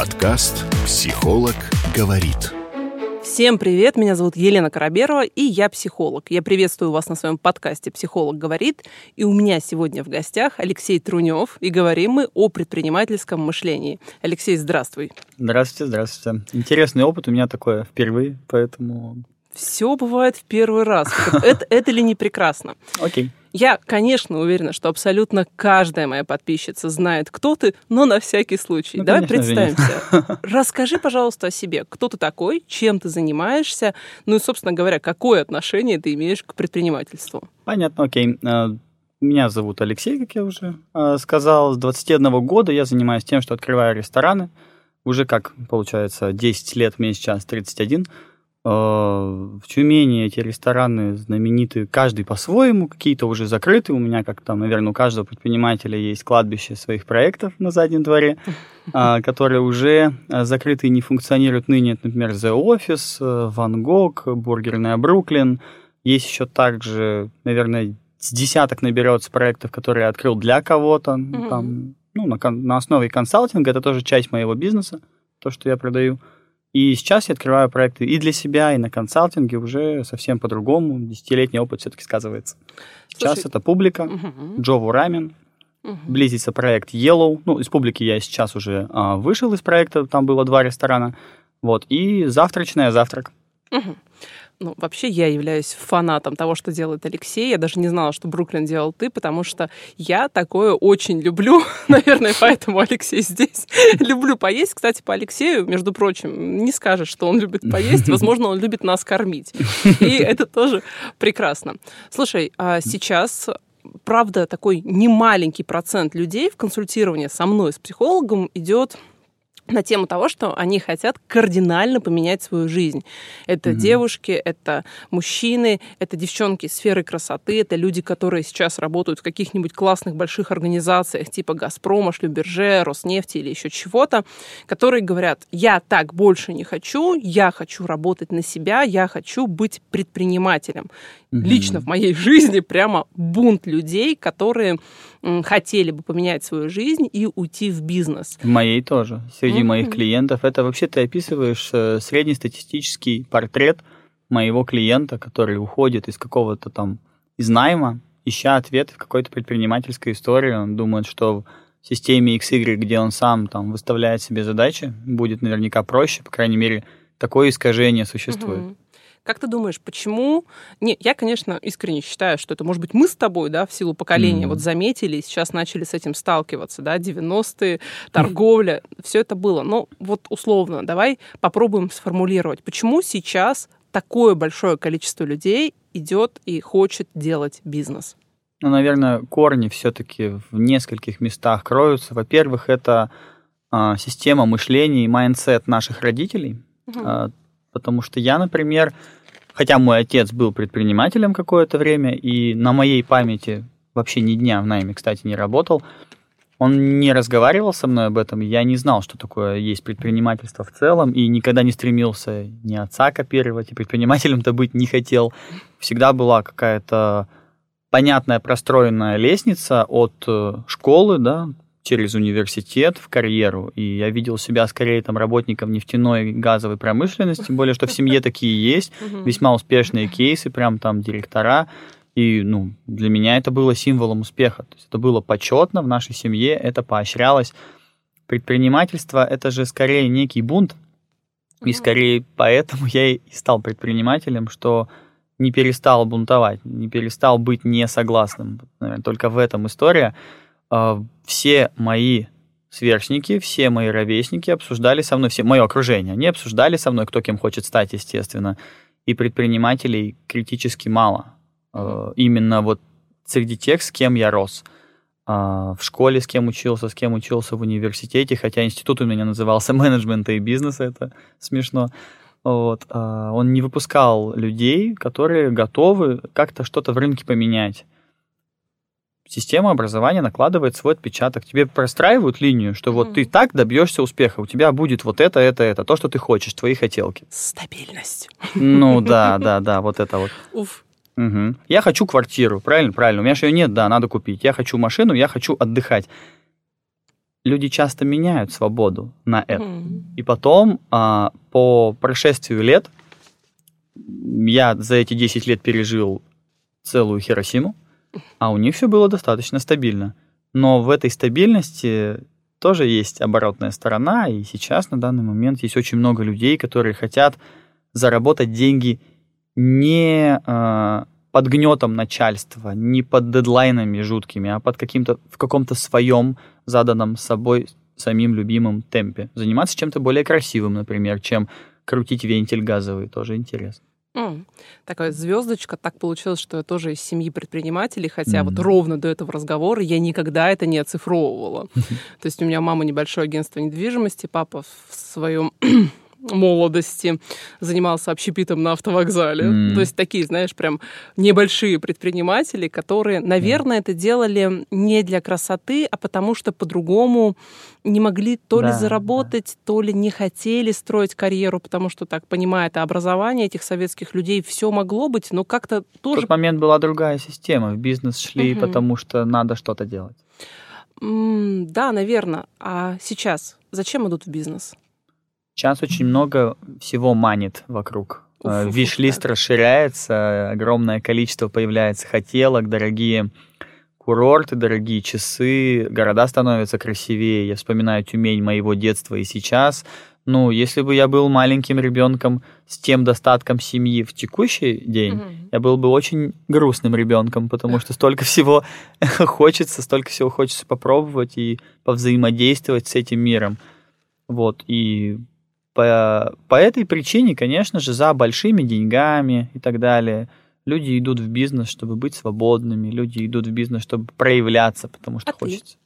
Подкаст «Психолог говорит». Всем привет, меня зовут Елена Караберова, и я психолог. Я приветствую вас на своем подкасте «Психолог говорит», и у меня сегодня в гостях Алексей Трунев, и говорим мы о предпринимательском мышлении. Алексей, здравствуй. Здравствуйте, здравствуйте. Интересный опыт у меня такое впервые, поэтому... Все бывает в первый раз. Это, это ли не прекрасно? Окей. Я, конечно, уверена, что абсолютно каждая моя подписчица знает, кто ты, но на всякий случай. Ну, Давай конечно, представимся. Расскажи, пожалуйста, о себе. Кто ты такой, чем ты занимаешься, ну и, собственно говоря, какое отношение ты имеешь к предпринимательству? Понятно, окей. А, Меня зовут Алексей, как я уже а, сказал. С 21 года я занимаюсь тем, что открываю рестораны. Уже как, получается, 10 лет, мне сейчас 31. В Тюмени эти рестораны знамениты, каждый по-своему, какие-то уже закрыты. У меня, как там, наверное, у каждого предпринимателя есть кладбище своих проектов на заднем дворе, а, которые уже а, закрыты и не функционируют ныне. Это, например, The Office, э, Van Gogh, бургерная Бруклин. Есть еще также, наверное, с десяток наберется проектов, которые я открыл для кого-то. Мгм. Там, ну, на, на основе консалтинга. Это тоже часть моего бизнеса, то, что я продаю. И сейчас я открываю проекты и для себя, и на консалтинге уже совсем по-другому. Десятилетний опыт все-таки сказывается. Сейчас Слушай, это публика, Мгм. Джову Рамен, Мгм. близится проект Yellow. Ну, из публики я сейчас уже а, вышел из проекта, там было два ресторана. Вот, и завтрачная завтрак. Мгм. Ну, вообще я являюсь фанатом того, что делает Алексей. Я даже не знала, что Бруклин делал ты, потому что я такое очень люблю. Наверное, поэтому Алексей здесь. Люблю поесть. Кстати, по Алексею, между прочим, не скажешь, что он любит поесть. Возможно, он любит нас кормить. И это тоже прекрасно. Слушай, а сейчас правда, такой немаленький процент людей в консультировании со мной, с психологом, идет на тему того, что они хотят кардинально поменять свою жизнь. Это Мгм. девушки, это мужчины, это девчонки сферы красоты, это люди, которые сейчас работают в каких-нибудь классных больших организациях типа «Газпрома», «Шлюберже», «Роснефти» или еще чего-то, которые говорят, я так больше не хочу, я хочу работать на себя, я хочу быть предпринимателем. Мгм. Лично в моей жизни прямо бунт людей, которые хотели бы поменять свою жизнь и уйти в бизнес. В моей тоже. Среди Мгм. моих клиентов. Это вообще ты описываешь э, среднестатистический портрет моего клиента, который уходит из какого-то там, из найма, ища ответы в какой-то предпринимательской истории. Он думает, что в системе XY, где он сам там выставляет себе задачи, будет наверняка проще, по крайней мере, такое искажение существует. Мгм. Как ты думаешь, почему? Не, я, конечно, искренне считаю, что это, может быть, мы с тобой, да, в силу поколения, Мгм. вот заметили и сейчас начали с этим сталкиваться, да, 90-е, торговля, все это было. Но вот условно, давай попробуем сформулировать, почему сейчас такое большое количество людей идет и хочет делать бизнес? Ну, наверное, корни все-таки в нескольких местах кроются. Во-первых, это а, система мышления и mindset наших родителей. Мгм. А, Потому что я, например, хотя мой отец был предпринимателем какое-то время, и на моей памяти вообще ни дня в найме, кстати, не работал, он не разговаривал со мной об этом, я не знал, что такое есть предпринимательство в целом, и никогда не стремился ни отца копировать, и предпринимателем-то быть не хотел. Всегда была какая-то понятная простроенная лестница от э, школы, да, через университет в карьеру, и я видел себя скорее там работником нефтяной и газовой промышленности, тем более, что в семье такие есть, весьма успешные кейсы, прям там директора, и ну, для меня это было символом успеха, то есть это было почетно в нашей семье, это поощрялось. Предпринимательство – это же скорее некий бунт, и скорее поэтому я и стал предпринимателем, что не перестал бунтовать, не перестал быть несогласным. Наверное, только в этом история. А, Все мои сверстники, все мои ровесники обсуждали со мной, все мое окружение, они обсуждали со мной, кто кем хочет стать, естественно. И предпринимателей критически мало. Э, Именно вот среди тех, с кем я рос. А, В школе с кем учился, с кем учился в университете, хотя институт у меня назывался менеджмента и бизнеса, это смешно. Вот. а, Он не выпускал людей, которые готовы как-то что-то в рынке поменять. Система образования накладывает свой отпечаток. Тебе простраивают линию, что вот Мгм. ты так добьешься успеха. У тебя будет вот это, это, это. То, что ты хочешь, твои хотелки. Стабильность. Ну да, да, да, вот это вот. Уф. Мгм. Я хочу квартиру, правильно, правильно. У меня же ее нет, да, надо купить. Я хочу машину, я хочу отдыхать. люди часто меняют свободу на это. Мгм. И потом, а, по прошествию лет, я за эти 10 лет пережил целую Хиросиму, а у них все было достаточно стабильно. Но в этой стабильности тоже есть оборотная сторона, и сейчас на данный момент есть очень много людей, которые хотят заработать деньги не а, под гнетом начальства, не под дедлайнами жуткими, а под каким-то в каком-то своем заданном собой самим любимым темпе. Заниматься чем-то более красивым, например, чем крутить вентиль газовый, тоже интересно. М, Такая звездочка. Так получилось, что я тоже из семьи предпринимателей, хотя вот Мгм. ровно до этого разговора я никогда это не оцифровывала. То есть у меня мама небольшое агентство недвижимости, папа в своем молодости занимался общепитом на автовокзале. М. То есть такие, знаешь, прям небольшие предприниматели, которые, наверное, это делали не для красоты, а потому что по-другому не могли то ли Да, да. заработать, то ли не хотели строить карьеру, потому что, так понимая, это образование этих советских людей, все могло быть, но как-то В тоже... тот момент была другая система. В бизнес шли, Мгм. потому что надо что-то делать. М, Да, наверное. А сейчас зачем идут в бизнес? Сейчас очень много всего манит вокруг. Уф, Э, Виш-лист да. расширяется, огромное количество появляется хотелок, дорогие курорты, дорогие часы, города становятся красивее. Я вспоминаю Тюмень моего детства и сейчас. Ну, если бы я был маленьким ребенком с тем достатком семьи в текущий день, Мгм. я был бы очень грустным ребенком, потому что столько всего хочется, столько всего хочется попробовать и повзаимодействовать с этим миром. Вот, и по, по этой причине, конечно же, за большими деньгами и так далее, люди идут в бизнес, чтобы быть свободными, люди идут в бизнес, чтобы проявляться, потому что А ты? хочется.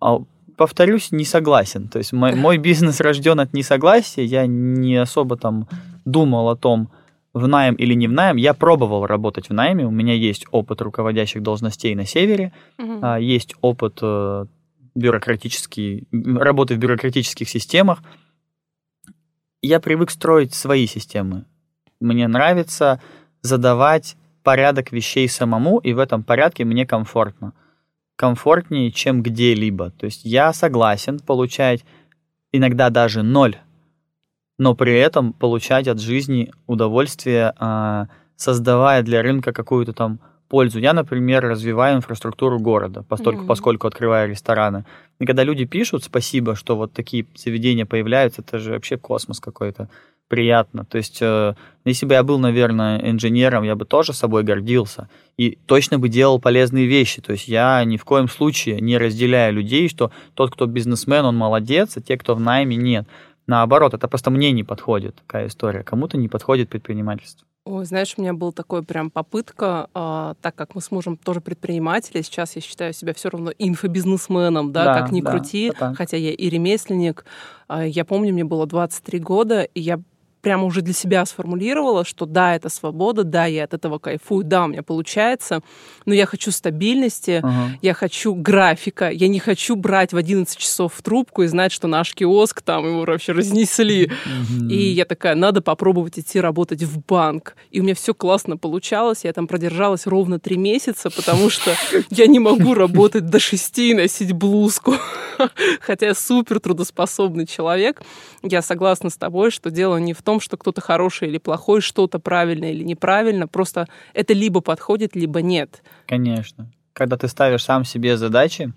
А, повторюсь, не согласен. То есть мой, мой бизнес рожден от несогласия, я не особо там думал о том, в найм или не в найм. Я пробовал работать в найме, у меня есть опыт руководящих должностей на севере, а, есть опыт э, бюрократический, работы в бюрократических системах. Я привык строить свои системы. Мне нравится задавать порядок вещей самому, и в этом порядке мне комфортно. Комфортнее, чем где-либо. То есть я согласен получать иногда даже ноль, но при этом получать от жизни удовольствие, а, создавая для рынка какую-то там пользу. Я, например, развиваю инфраструктуру города, постольку, Мгм. поскольку открываю рестораны. И когда люди пишут спасибо, что вот такие заведения появляются, это же вообще космос какой-то. Приятно. То есть, э, если бы я был, наверное, инженером, я бы тоже собой гордился и точно бы делал полезные вещи. То есть я ни в коем случае не разделяю людей, что тот, кто бизнесмен, он молодец, а те, кто в найме, нет. Наоборот, это просто мне не подходит такая история. Кому-то не подходит предпринимательство. Ой, знаешь, у меня была такая прям попытка, а, так как мы с мужем тоже предприниматели, сейчас я считаю себя все равно инфобизнесменом, да, Да, как ни да, крути, хотя я и ремесленник. А, Я помню, мне было 23 года, и я прямо уже для себя сформулировала, что да, это свобода, да, я от этого кайфую, да, у меня получается, но я хочу стабильности, Ага. я хочу графика, я не хочу брать в 11 часов в трубку и знать, что наш киоск там его вообще разнесли. Мгм. И я такая, надо попробовать идти работать в банк. И у меня все классно получалось. Я там продержалась ровно три месяца, потому что я не могу работать до шести и носить блузку. Хотя я супер трудоспособный человек. Я согласна с тобой, что дело не в том, что кто-то хороший или плохой, что-то правильно или неправильно. Просто это либо подходит, либо нет. Конечно. Когда ты ставишь сам себе задачи,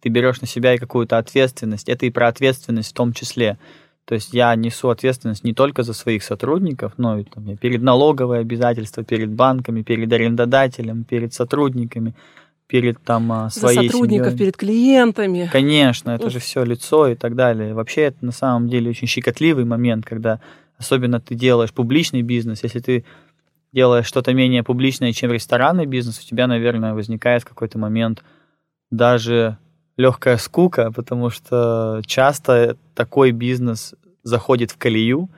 ты берешь на себя и какую-то ответственность. Это и про ответственность в том числе. То есть я несу ответственность не только за своих сотрудников, но и там, перед налоговой обязательства, перед банками, перед арендодателем, перед сотрудниками, перед там а, За своей сотрудников, семьей. перед клиентами. Конечно, это Уф. же все лицо и так далее. Вообще это на самом деле очень щекотливый момент, когда особенно ты делаешь публичный бизнес, если ты делаешь что-то менее публичное, чем ресторанный бизнес, у тебя, наверное, возникает в какой-то момент даже легкая скука, потому что часто такой бизнес заходит в колею,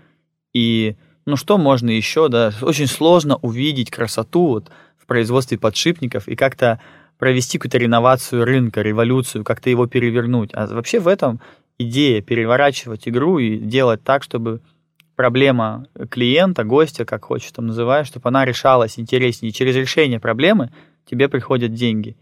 и ну что можно еще, да, очень сложно увидеть красоту вот в производстве подшипников и как-то провести какую-то реновацию рынка, революцию, как-то его перевернуть. А вообще в этом идея переворачивать игру и делать так, чтобы проблема клиента, гостя, как хочешь там называешь, чтобы она решалась интереснее. Через решение проблемы тебе приходят деньги.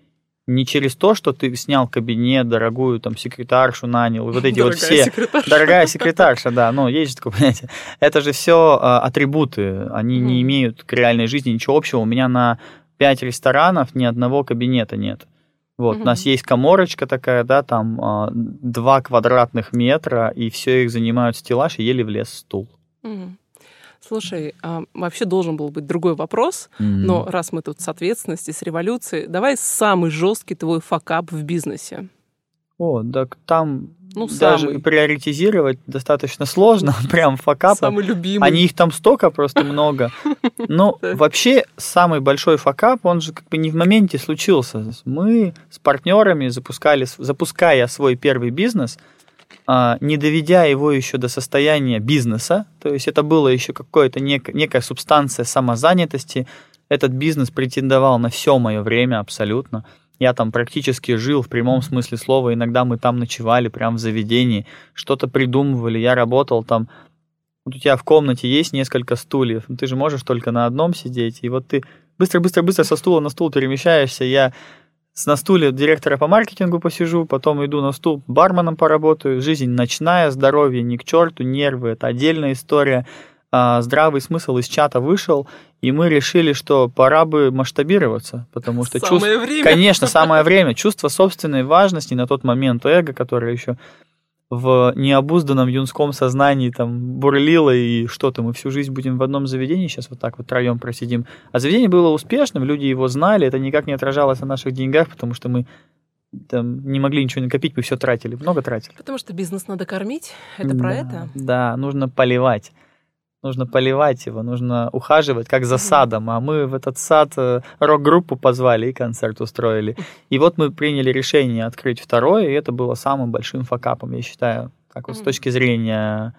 не через то, что ты снял кабинет, дорогую там секретаршу нанял, вот эти вот все... Секретарша. Дорогая секретарша, да, ну, есть же такое понятие. Это же все атрибуты, они mm. не имеют к реальной жизни ничего общего. У меня на пять ресторанов ни одного кабинета нет. Вот, mm-hmm. у нас есть коморочка такая, да, там а, два квадратных метра, и все их занимают стеллаж, и еле влез стул. Слушай, а, вообще должен был быть другой вопрос, mm-hmm. но раз мы тут с ответственностью, с революцией, давай самый жесткий твой факап в бизнесе. О, так там ну, даже самый. приоритизировать достаточно сложно, прям факапы. Самый любимый. Они их там столько просто много. Но вообще самый большой факап, он же как бы не в моменте случился. Мы с партнерами запускали, запуская свой первый бизнес, не доведя его еще до состояния бизнеса, то есть это было еще какое-то нек- некая субстанция самозанятости, этот бизнес претендовал на все мое время абсолютно. Я там практически жил в прямом смысле слова. Иногда мы там ночевали прямо в заведении, что-то придумывали. Я работал там. Вот у тебя в комнате есть несколько стульев, ты же можешь только на одном сидеть. И вот ты быстро-быстро-быстро со стула на стул перемещаешься. Я на стуле директора по маркетингу посижу, потом иду на стул барменом поработаю. Жизнь ночная, здоровье ни к черту, нервы – это отдельная история. А, здравый смысл из чата вышел, и мы решили, что пора бы масштабироваться, потому что самое чувств... время. Конечно, самое время. Чувство собственной важности на тот момент, эго, которое еще в необузданном юнском сознании там бурлило, и что-то мы всю жизнь будем в одном заведении, сейчас вот так вот троем просидим. А заведение было успешным, люди его знали, это никак не отражалось на наших деньгах, потому что мы там не могли ничего накопить, мы все тратили, много тратили. Потому что бизнес надо кормить, это про да, это? Да, нужно поливать нужно поливать его, нужно ухаживать, как за садом. А мы в этот сад э, рок-группу позвали и концерт устроили. И вот мы приняли решение открыть второе, и это было самым большим факапом, я считаю, так вот с точки зрения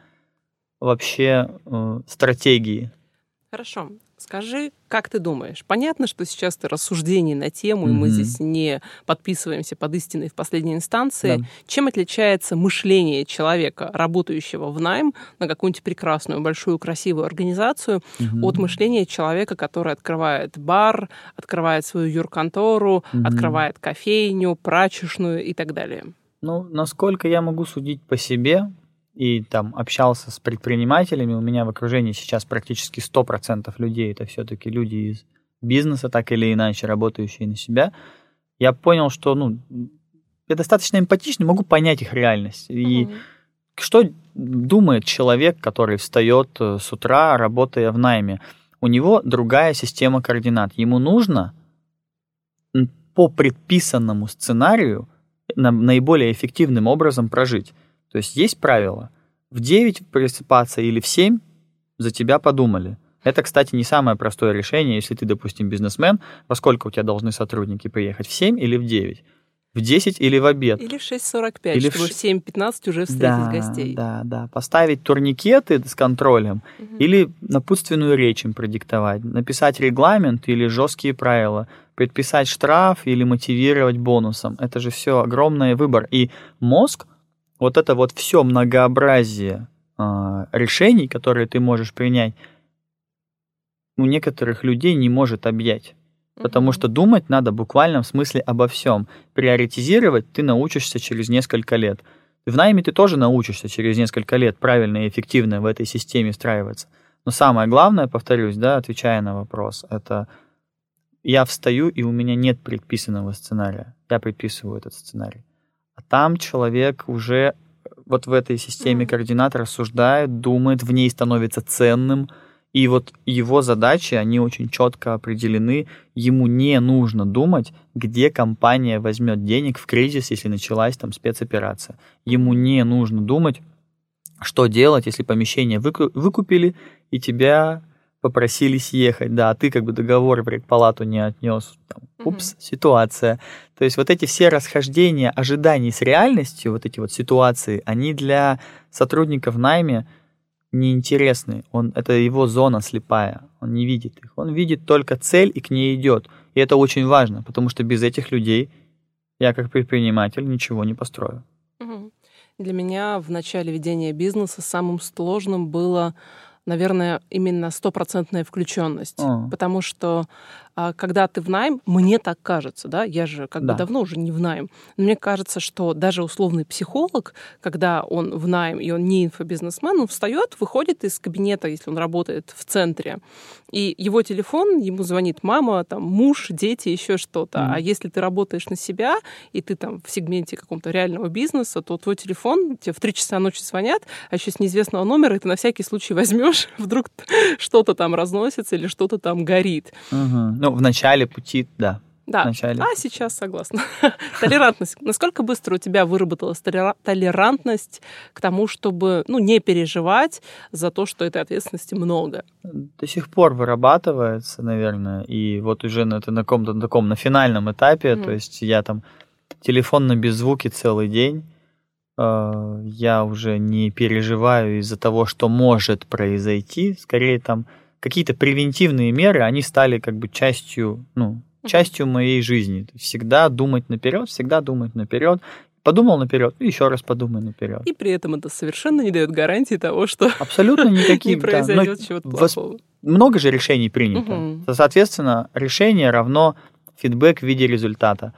вообще э, стратегии. Хорошо. Скажи, как ты думаешь? Понятно, что сейчас ты рассуждений на тему, mm-hmm. и мы здесь не подписываемся под истиной в последней инстанции. Да. Чем отличается мышление человека, работающего в найм на какую-нибудь прекрасную, большую, красивую организацию, mm-hmm. от мышления человека, который открывает бар, открывает свою юрконтору, mm-hmm. открывает кофейню, прачечную и так далее? Ну, насколько я могу судить по себе, и там общался с предпринимателями, у меня в окружении сейчас практически 100% людей это все-таки люди из бизнеса, так или иначе, работающие на себя, я понял, что ну, я достаточно эмпатичный, могу понять их реальность. И mm-hmm. что думает человек, который встает э, с утра, работая в найме? У него другая система координат. Ему нужно по предписанному сценарию наиболее эффективным образом прожить. То есть есть правило. В 9 просыпаться или в 7 за тебя подумали. Это, кстати, не самое простое решение, если ты, допустим, бизнесмен, во сколько у тебя должны сотрудники приехать, в 7 или в 9? В 10 или в обед? Или в 6.45, или чтобы в 7.15 уже встретить да, гостей. Да, да. Поставить турникеты с контролем угу. или напутственную речь им продиктовать, написать регламент или жесткие правила, предписать штраф или мотивировать бонусом. Это же все огромный выбор. И мозг, вот это вот все многообразие э, решений, которые ты можешь принять, у некоторых людей не может объять. Потому что думать надо буквально в смысле обо всем. Приоритизировать ты научишься через несколько лет. В найме ты тоже научишься через несколько лет правильно и эффективно в этой системе встраиваться. Но самое главное, повторюсь, да, отвечая на вопрос, это я встаю, и у меня нет предписанного сценария. Я предписываю этот сценарий. Там человек уже вот в этой системе mm-hmm. координат рассуждает, думает, в ней становится ценным. И вот его задачи, они очень четко определены. Ему не нужно думать, где компания возьмет денег в кризис, если началась там спецоперация. Ему не нужно думать, что делать, если помещение выкупили, и тебя попросили съехать, да, а ты как бы договор в палату не отнес. Там, упс, mm-hmm. ситуация. То есть вот эти все расхождения ожиданий с реальностью, вот эти вот ситуации, они для сотрудников найме неинтересны. Он, это его зона слепая, он не видит их. Он видит только цель и к ней идет. И это очень важно, потому что без этих людей я как предприниматель ничего не построю. Для меня в начале ведения бизнеса самым сложным было наверное, именно стопроцентная включенность. А. Потому что когда ты в найм, мне так кажется, да, я же как Да. бы давно уже не в найм, но мне кажется, что даже условный психолог, когда он в найм и он не инфобизнесмен, он встает, выходит из кабинета, если он работает в центре, и его телефон, ему звонит мама, там, муж, дети, еще что-то. Мгм. А если ты работаешь на себя, и ты там в сегменте каком-то реального бизнеса, то твой телефон, тебе в 3 часа ночи звонят, а еще с неизвестного номера, и ты на всякий случай возьмешь, вдруг что-то там разносится или что-то там горит. Мгм. Ну, в начале пути, да. Да. начале. А сейчас согласна. Толерантность. Насколько быстро у тебя выработалась толера- толерантность к тому, чтобы ну, не переживать за то, что этой ответственности много? До сих пор вырабатывается, наверное, и вот уже на, это на каком-то таком, на финальном этапе, Мгм. то есть я там телефон на беззвуке целый день, э, я уже не переживаю из-за того, что может произойти, скорее там какие-то превентивные меры, они стали как бы частью, ну, частью моей жизни. Всегда думать наперед, всегда думать наперед. Подумал наперед, еще раз подумай наперед. И при этом это совершенно не дает гарантии того, что Абсолютно никаких. не да. произойдет Но чего-то плохого. Много же решений принято. Мгм. Соответственно, решение равно фидбэк в виде результата.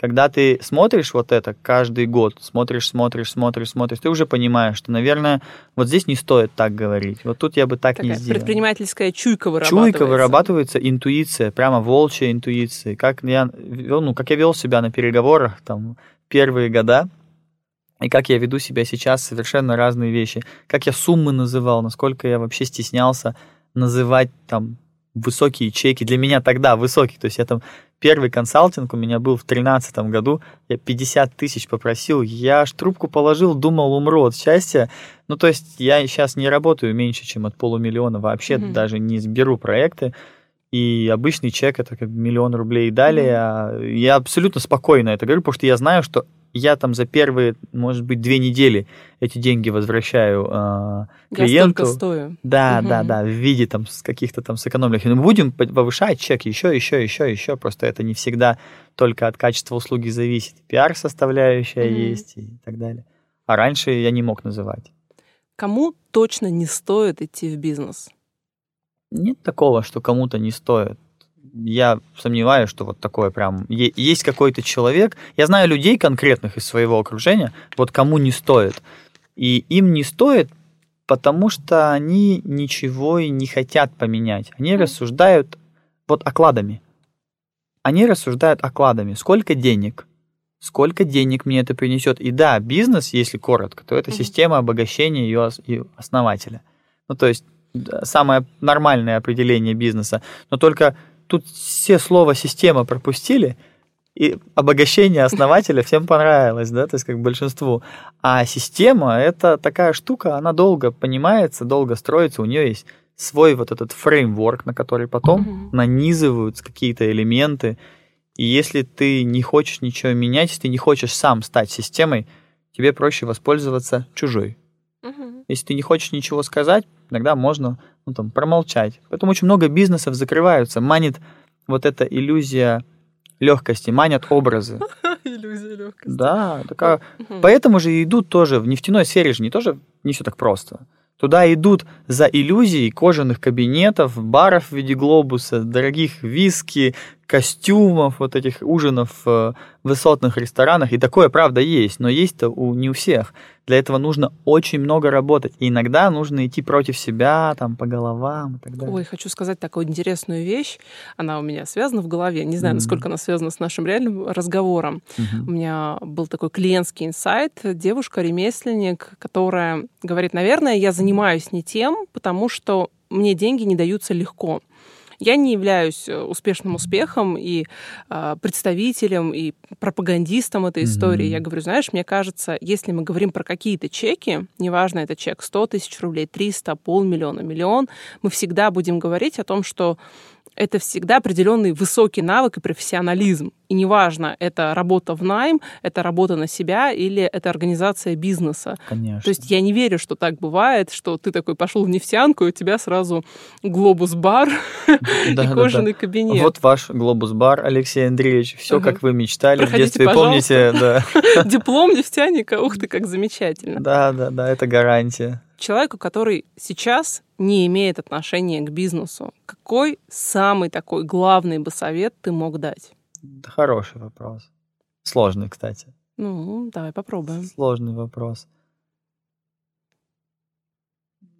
Когда ты смотришь вот это каждый год, смотришь, смотришь, смотришь, смотришь, ты уже понимаешь, что, наверное, вот здесь не стоит так говорить. Вот тут я бы так не Такая сделал. предпринимательская чуйка вырабатывается. Чуйка вырабатывается, интуиция, прямо волчья интуиция. Как я, вел- ну, как я вел себя на переговорах там первые года, и как я веду себя сейчас, совершенно разные вещи. Как я суммы называл, насколько я вообще стеснялся называть там высокие чеки. Для меня тогда высокие. То есть я там первый консалтинг у меня был в тринадцатом году. Я 50 тысяч попросил. Я аж трубку положил, думал, умру от счастья. Ну, то есть я сейчас не работаю меньше, чем от полумиллиона. Вообще Мгм. даже не беру проекты. И обычный чек это как миллион рублей и далее. Я абсолютно спокойно это говорю, потому что я знаю, что я там за первые, может быть, две недели эти деньги возвращаю Я клиенту. столько стою. Да, Мгм. да, да, в виде там каких-то там сэкономленных. Мы будем по- повышать чек еще, еще, еще, еще. Просто это не всегда только от качества услуги зависит. Пиар-составляющая Мгм. есть и так далее. А раньше я не мог называть. Кому точно не стоит идти в бизнес? Нет такого, что кому-то не стоит. Я сомневаюсь, что вот такое прям... Есть какой-то человек... Я знаю людей конкретных из своего окружения, вот кому не стоит. И им не стоит, потому что они ничего и не хотят поменять. Они рассуждают вот окладами. Они рассуждают окладами. Сколько денег? Сколько денег мне это принесет? И да, бизнес, если коротко, то это система обогащения ее ос- ее основателя. Ну, то есть самое нормальное определение бизнеса. Но только тут все слова система пропустили, и обогащение основателя всем понравилось, да, то есть как большинству. А система это такая штука, она долго понимается, долго строится, у нее есть свой вот этот фреймворк, на который потом Мгм. нанизываются какие-то элементы. И если ты не хочешь ничего менять, если ты не хочешь сам стать системой, тебе проще воспользоваться чужой. Если ты не хочешь ничего сказать, иногда можно ну, там, промолчать. Поэтому очень много бизнесов закрываются. Манит вот эта иллюзия легкости, манят образы. Иллюзия легкости. Да, такая. Поэтому же идут тоже в нефтяной сфере же не тоже не все так просто. Туда идут за иллюзией кожаных кабинетов, баров в виде глобуса, дорогих виски, костюмов, вот этих ужинов в высотных ресторанах. И такое, правда, есть, но есть-то у, не у всех. Для этого нужно очень много работать. И иногда нужно идти против себя, там, по головам и так далее. Ой, хочу сказать такую интересную вещь. Она у меня связана в голове. Не знаю, Мгм. насколько она связана с нашим реальным разговором. Мгм. У меня был такой клиентский инсайт. Девушка-ремесленник, которая говорит, наверное, я занимаюсь не тем, потому что мне деньги не даются легко. Я не являюсь э, успешным успехом и э, представителем, и пропагандистом этой истории. Мгм. Я говорю, знаешь, мне кажется, если мы говорим про какие-то чеки, неважно, это чек 100 тысяч рублей, 300, полмиллиона, миллион, мы всегда будем говорить о том, что это всегда определенный высокий навык и профессионализм. И неважно, это работа в найм, это работа на себя или это организация бизнеса. Конечно. То есть я не верю, что так бывает, что ты такой пошел в нефтянку, и у тебя сразу глобус-бар Да, и да, да. кожаный кабинет. Вот ваш глобус-бар, Алексей Андреевич. Все, Ага. как вы мечтали в Проходите, детстве. Помните, да. Диплом нефтяника, ух ты, как замечательно. Да, да, да, это гарантия. Человеку, который сейчас не имеет отношения к бизнесу, какой самый такой главный бы совет ты мог дать? Хороший вопрос. Сложный, кстати. Ну, давай попробуем. Сложный вопрос.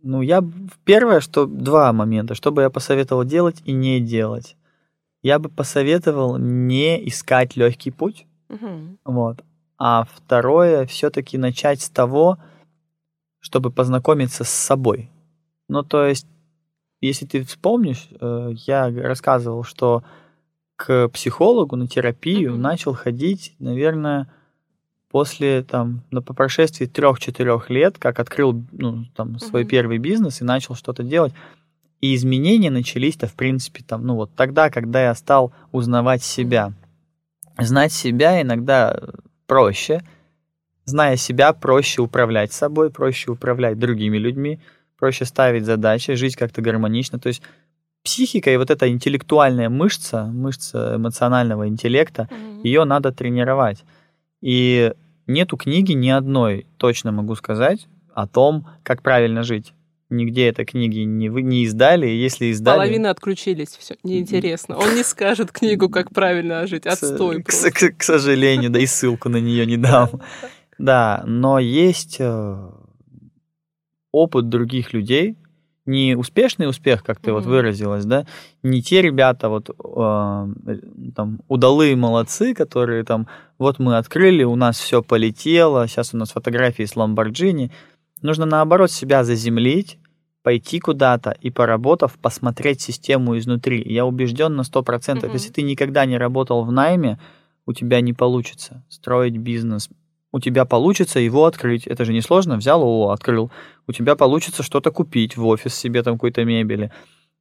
Ну, я первое, что два момента, что бы я посоветовал делать и не делать. Я бы посоветовал не искать легкий путь. Угу. Вот. А второе, все-таки начать с того, чтобы познакомиться с собой. Ну, то есть, если ты вспомнишь, э, я рассказывал, что к психологу на терапию Мгм. начал ходить, наверное, после там, на по прошествии трех-четырех лет, как открыл ну, там, свой Мгм. первый бизнес и начал что-то делать. И изменения начались-то, в принципе, там, ну вот тогда, когда я стал узнавать себя. Знать себя иногда проще. Зная себя, проще управлять собой, проще управлять другими людьми, проще ставить задачи, жить как-то гармонично. То есть психика и вот эта интеллектуальная мышца, мышца эмоционального интеллекта, Мгм. ее надо тренировать. И нету книги ни одной, точно могу сказать, о том, как правильно жить. Нигде этой книги не, вы, не издали, если издали... Половина отключились, все неинтересно. Он не скажет книгу, как правильно жить. Отстой к сожалению, да и ссылку на нее не дам. Да, но есть э, опыт других людей, не успешный успех, как ты вот Мгм. выразилась, да, не те ребята вот э, там удалые молодцы, которые там вот мы открыли, у нас все полетело, сейчас у нас фотографии с Ламборджини. Нужно наоборот себя заземлить, пойти куда-то и поработав, посмотреть систему изнутри. Я убежден на 100%, Мгм. если ты никогда не работал в найме, у тебя не получится строить бизнес. У тебя получится его открыть. Это же несложно. Взял его, открыл. У тебя получится что-то купить в офис себе, там какой-то мебели.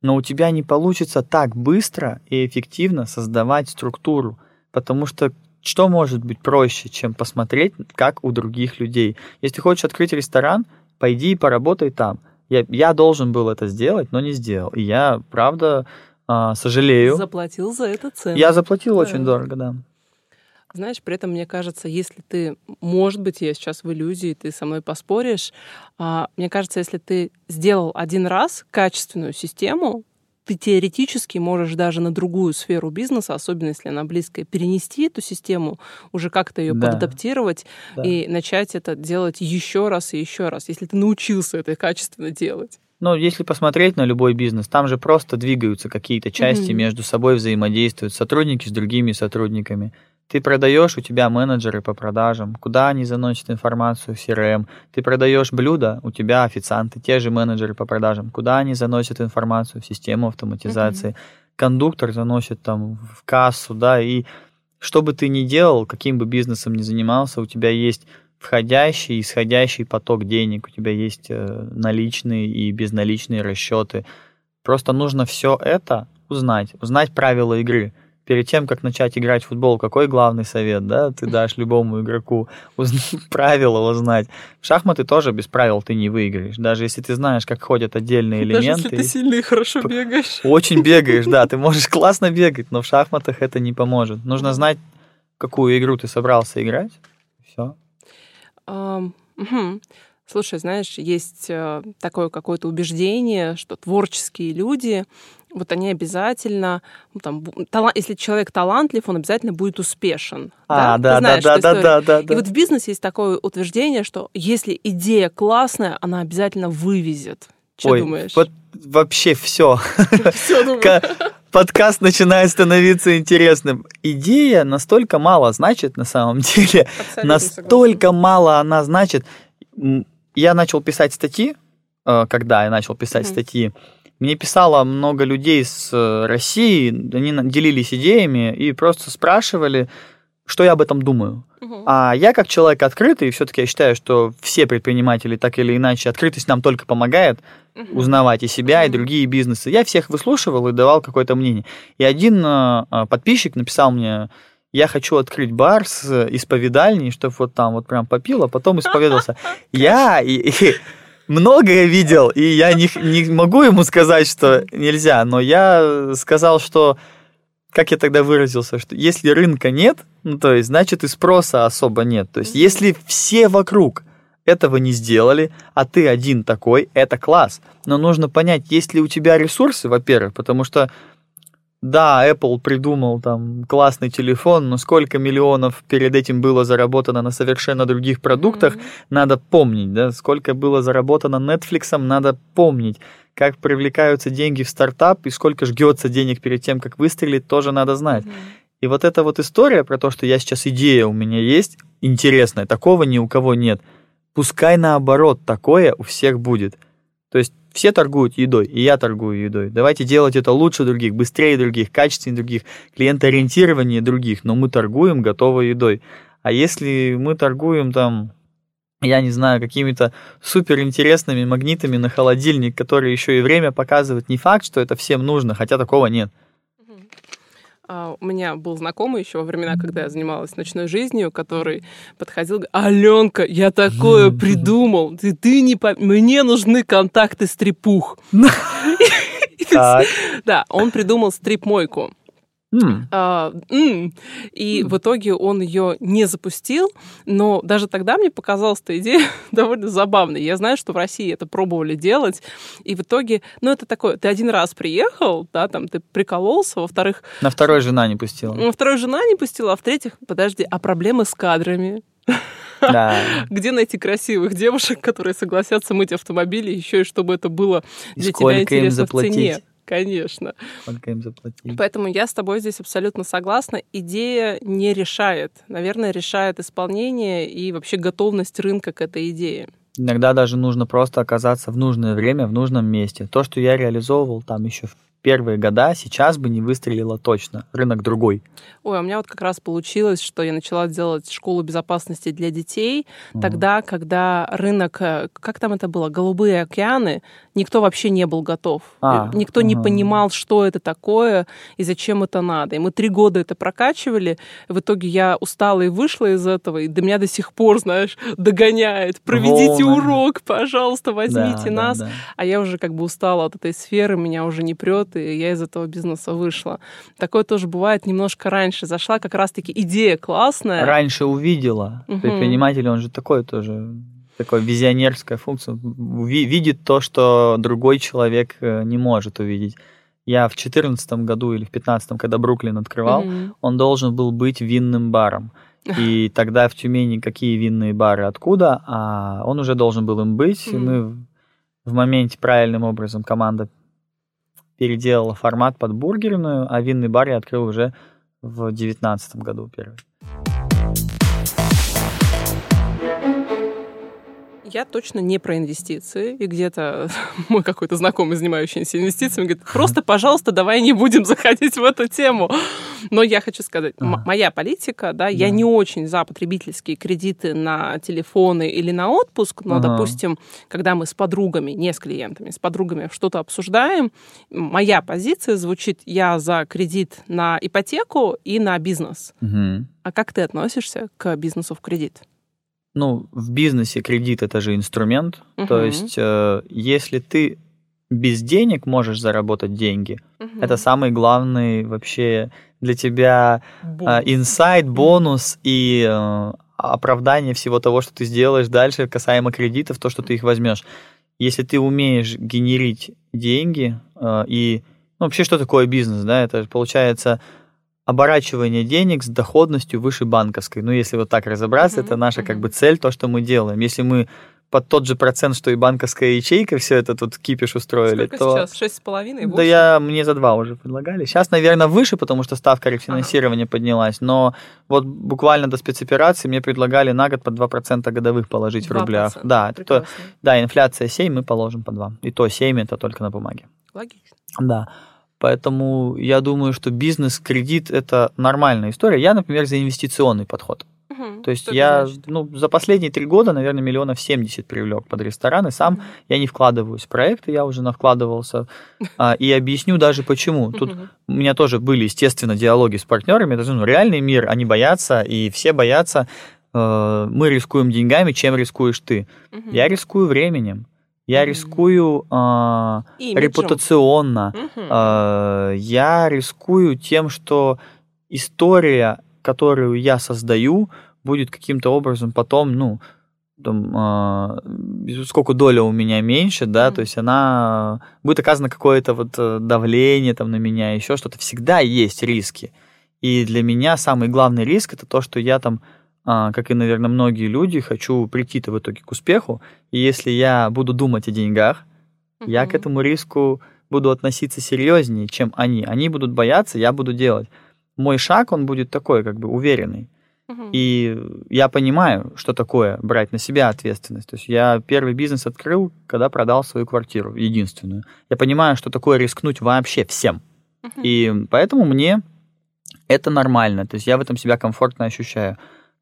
Но у тебя не получится так быстро и эффективно создавать структуру. Потому что что может быть проще, чем посмотреть, как у других людей? Если ты хочешь открыть ресторан, пойди и поработай там. Я, я должен был это сделать, но не сделал. И я, правда, а, сожалею. Заплатил за это цену. Я заплатил Да. очень дорого, да. Знаешь, при этом, мне кажется, если ты, может быть, я сейчас в иллюзии, ты со мной поспоришь, а, мне кажется, если ты сделал один раз качественную систему, ты теоретически можешь даже на другую сферу бизнеса, особенно если она близкая, перенести эту систему, уже как-то ее Да. подадаптировать Да. и начать это делать еще раз и еще раз, если ты научился это качественно делать. Ну, если посмотреть на любой бизнес, там же просто двигаются какие-то части, Мгм. между собой взаимодействуют, сотрудники с другими сотрудниками. Ты продаешь, у тебя менеджеры по продажам, куда они заносят информацию в CRM. Ты продаешь блюдо, у тебя официанты, те же менеджеры по продажам, куда они заносят информацию в систему автоматизации. Кондуктор заносит там в кассу, да, и что бы ты ни делал, каким бы бизнесом ни занимался, у тебя есть входящий и исходящий поток денег, у тебя есть э, наличные и безналичные расчеты. Просто нужно все это узнать, узнать правила игры. Перед тем, как начать играть в футбол, какой главный совет, да, ты дашь любому игроку уз- правила узнать. В шахматы тоже без правил ты не выиграешь. Даже если ты знаешь, как ходят отдельные Даже элементы. если ты сильно и хорошо бегаешь. Очень бегаешь, да, ты можешь классно бегать, но в шахматах это не поможет. Нужно знать, какую игру ты собрался играть. Все. Мгм. Слушай, знаешь, есть э, такое какое-то убеждение, что творческие люди, вот они обязательно, ну, там, бу- тала- если человек талантлив, он обязательно будет успешен. А, Ты да, да, знаешь да, да, историю? да, да, И да. вот в бизнесе есть такое утверждение, что если идея классная, она обязательно вывезет. Что Ой, думаешь? вот вообще все. Всё думаю. Ка- Подкаст начинает становиться интересным. Идея настолько мало значит на самом деле, Абсолютно настолько мало она значит. Я начал писать статьи, э, когда я начел писать Мгм. статьи, мне писало много людей с э, России, они делились идеями и просто спрашивали, что я об этом думаю. А я как человек открытый, все-таки я считаю, что все предприниматели так или иначе, открытость нам только помогает узнавать и себя, и другие бизнесы. Я всех выслушивал и давал какое-то мнение. И один э, э, подписчик написал мне, я хочу открыть бар с исповедальней, чтобы вот там вот прям попил, а потом исповедовался. Я и, и многое видел, и я не, не могу ему сказать, что нельзя, но я сказал, что как я тогда выразился, что если рынка нет, ну, то есть, значит, и спроса особо нет. То есть, если все вокруг этого не сделали, а ты один такой, это класс. Но нужно понять, есть ли у тебя ресурсы, во-первых, потому что да, Apple придумал там классный телефон, но сколько миллионов перед этим было заработано на совершенно других продуктах, mm-hmm. надо помнить, да, сколько было заработано Netflix, надо помнить, как привлекаются деньги в стартап и сколько жгется денег перед тем, как выстрелить, тоже надо знать. Mm-hmm. И вот эта вот история про то, что я сейчас идея у меня есть, интересная, такого ни у кого нет. Пускай наоборот, такое у всех будет. То есть все торгуют едой, и я торгую едой. Давайте делать это лучше других, быстрее других, качественнее других, клиентоориентированнее других, но мы торгуем готовой едой. А если мы торгуем там, я не знаю, какими-то суперинтересными магнитами на холодильник, которые еще и время показывают, не факт, что это всем нужно, хотя такого нет. А, у меня был знакомый еще во времена, когда я занималась ночной жизнью, который подходил, Аленка, я такое придумал, ты, ты не по... мне нужны контакты стрипух. Да, он придумал стрип-мойку. Mm. А, mm. И mm. в итоге он ее не запустил, но даже тогда мне показалась эта идея довольно забавной. Я знаю, что в России это пробовали делать, и в итоге, ну это такое, ты один раз приехал, да, там ты прикололся, во-вторых... На второй жена не пустила. На второй жена не пустила, а в-третьих, подожди, а проблемы с кадрами? Да. Где найти красивых девушек, которые согласятся мыть автомобили, еще и чтобы это было для и тебя интересно в цене? Конечно. Сколько им заплатили. Поэтому я с тобой здесь абсолютно согласна. Идея не решает. Наверное, решает исполнение и вообще готовность рынка к этой идее. Иногда даже нужно просто оказаться в нужное время, в нужном месте. То, что я реализовывал там еще в первые года сейчас бы не выстрелила точно. Рынок другой. Ой, а у меня вот как раз получилось, что я начала делать школу безопасности для детей угу. тогда, когда рынок, э, как там это было, голубые океаны, никто вообще не был готов. А, никто угу. не понимал, что это такое и зачем это надо. И мы три года это прокачивали. В итоге я устала и вышла из этого, и до меня до сих пор, знаешь, догоняет. Проведите Волны. урок, пожалуйста, возьмите да, нас. Да, да. А я уже как бы устала от этой сферы, меня уже не прет год, и я из этого бизнеса вышла. Такое тоже бывает немножко раньше. Зашла как раз-таки идея классная. Раньше увидела. Угу. Предприниматель, он же такой тоже такой визионерская функция, видит то, что другой человек э, не может увидеть. Я в 2014 году или в 2015, когда Бруклин открывал, mm он должен был быть винным баром. И тогда в Тюмени какие винные бары, откуда? А он уже должен был им быть. mm И мы в моменте правильным образом команда переделала формат под бургерную, а винный бар я открыл уже в девятнадцатом году первый. Я точно не про инвестиции. И где-то мой какой-то знакомый, занимающийся инвестициями, говорит, просто, пожалуйста, давай не будем заходить в эту тему. Но я хочу сказать, ага. моя политика, да, да, я не очень за потребительские кредиты на телефоны или на отпуск, но, ага. допустим, когда мы с подругами, не с клиентами, с подругами что-то обсуждаем, моя позиция звучит, я за кредит на ипотеку и на бизнес. Угу. А как ты относишься к бизнесу в кредит? Ну, в бизнесе кредит это же инструмент. Угу. То есть, э, если ты без денег можешь заработать деньги, угу. это самый главный вообще для тебя э, инсайт, бонус и э, оправдание всего того, что ты сделаешь дальше касаемо кредитов, то, что ты их возьмешь. Если ты умеешь генерить деньги э, и ну, вообще что такое бизнес, да? Это получается оборачивание денег с доходностью выше банковской. Ну, если вот так разобраться, mm-hmm. это наша как бы цель, то, что мы делаем. Если мы под тот же процент, что и банковская ячейка, все это тут кипиш устроили. Сколько то... сейчас? Шесть с половиной? Да я, мне за два уже предлагали. Сейчас, наверное, выше, потому что ставка рефинансирования ага. поднялась, но вот буквально до спецоперации мне предлагали на год по 2% годовых положить 2%. в рублях. Да, то, да, инфляция 7, мы положим по 2. И то 7 это только на бумаге. Логично. Да. Поэтому я думаю, что бизнес-кредит это нормальная история. Я, например, за инвестиционный подход. Угу, То есть я ну, за последние три года, наверное, миллионов 70 привлек под рестораны. Сам угу. я не вкладываюсь в проекты, я уже навкладывался. А, и объясню даже почему. Тут угу. у меня тоже были, естественно, диалоги с партнерами. Это ну, реальный мир, они боятся, и все боятся. Э, мы рискуем деньгами, чем рискуешь ты. Угу. Я рискую временем. Я рискую э, репутационно. Э, я рискую тем, что история, которую я создаю, будет каким-то образом потом, ну, там, э, сколько доля у меня меньше, да, то есть она будет оказано какое-то вот э, давление там на меня, еще что-то. Всегда есть риски. И для меня самый главный риск это то, что я там, как и, наверное, многие люди, хочу прийти-то в итоге к успеху. И если я буду думать о деньгах, mm-hmm. я к этому риску буду относиться серьезнее, чем они. Они будут бояться, я буду делать. Мой шаг, он будет такой, как бы уверенный. И я понимаю, что такое брать на себя ответственность. То есть я первый бизнес открыл, когда продал свою квартиру, единственную. Я понимаю, что такое рискнуть вообще всем. И поэтому мне это нормально. То есть я в этом себя комфортно ощущаю.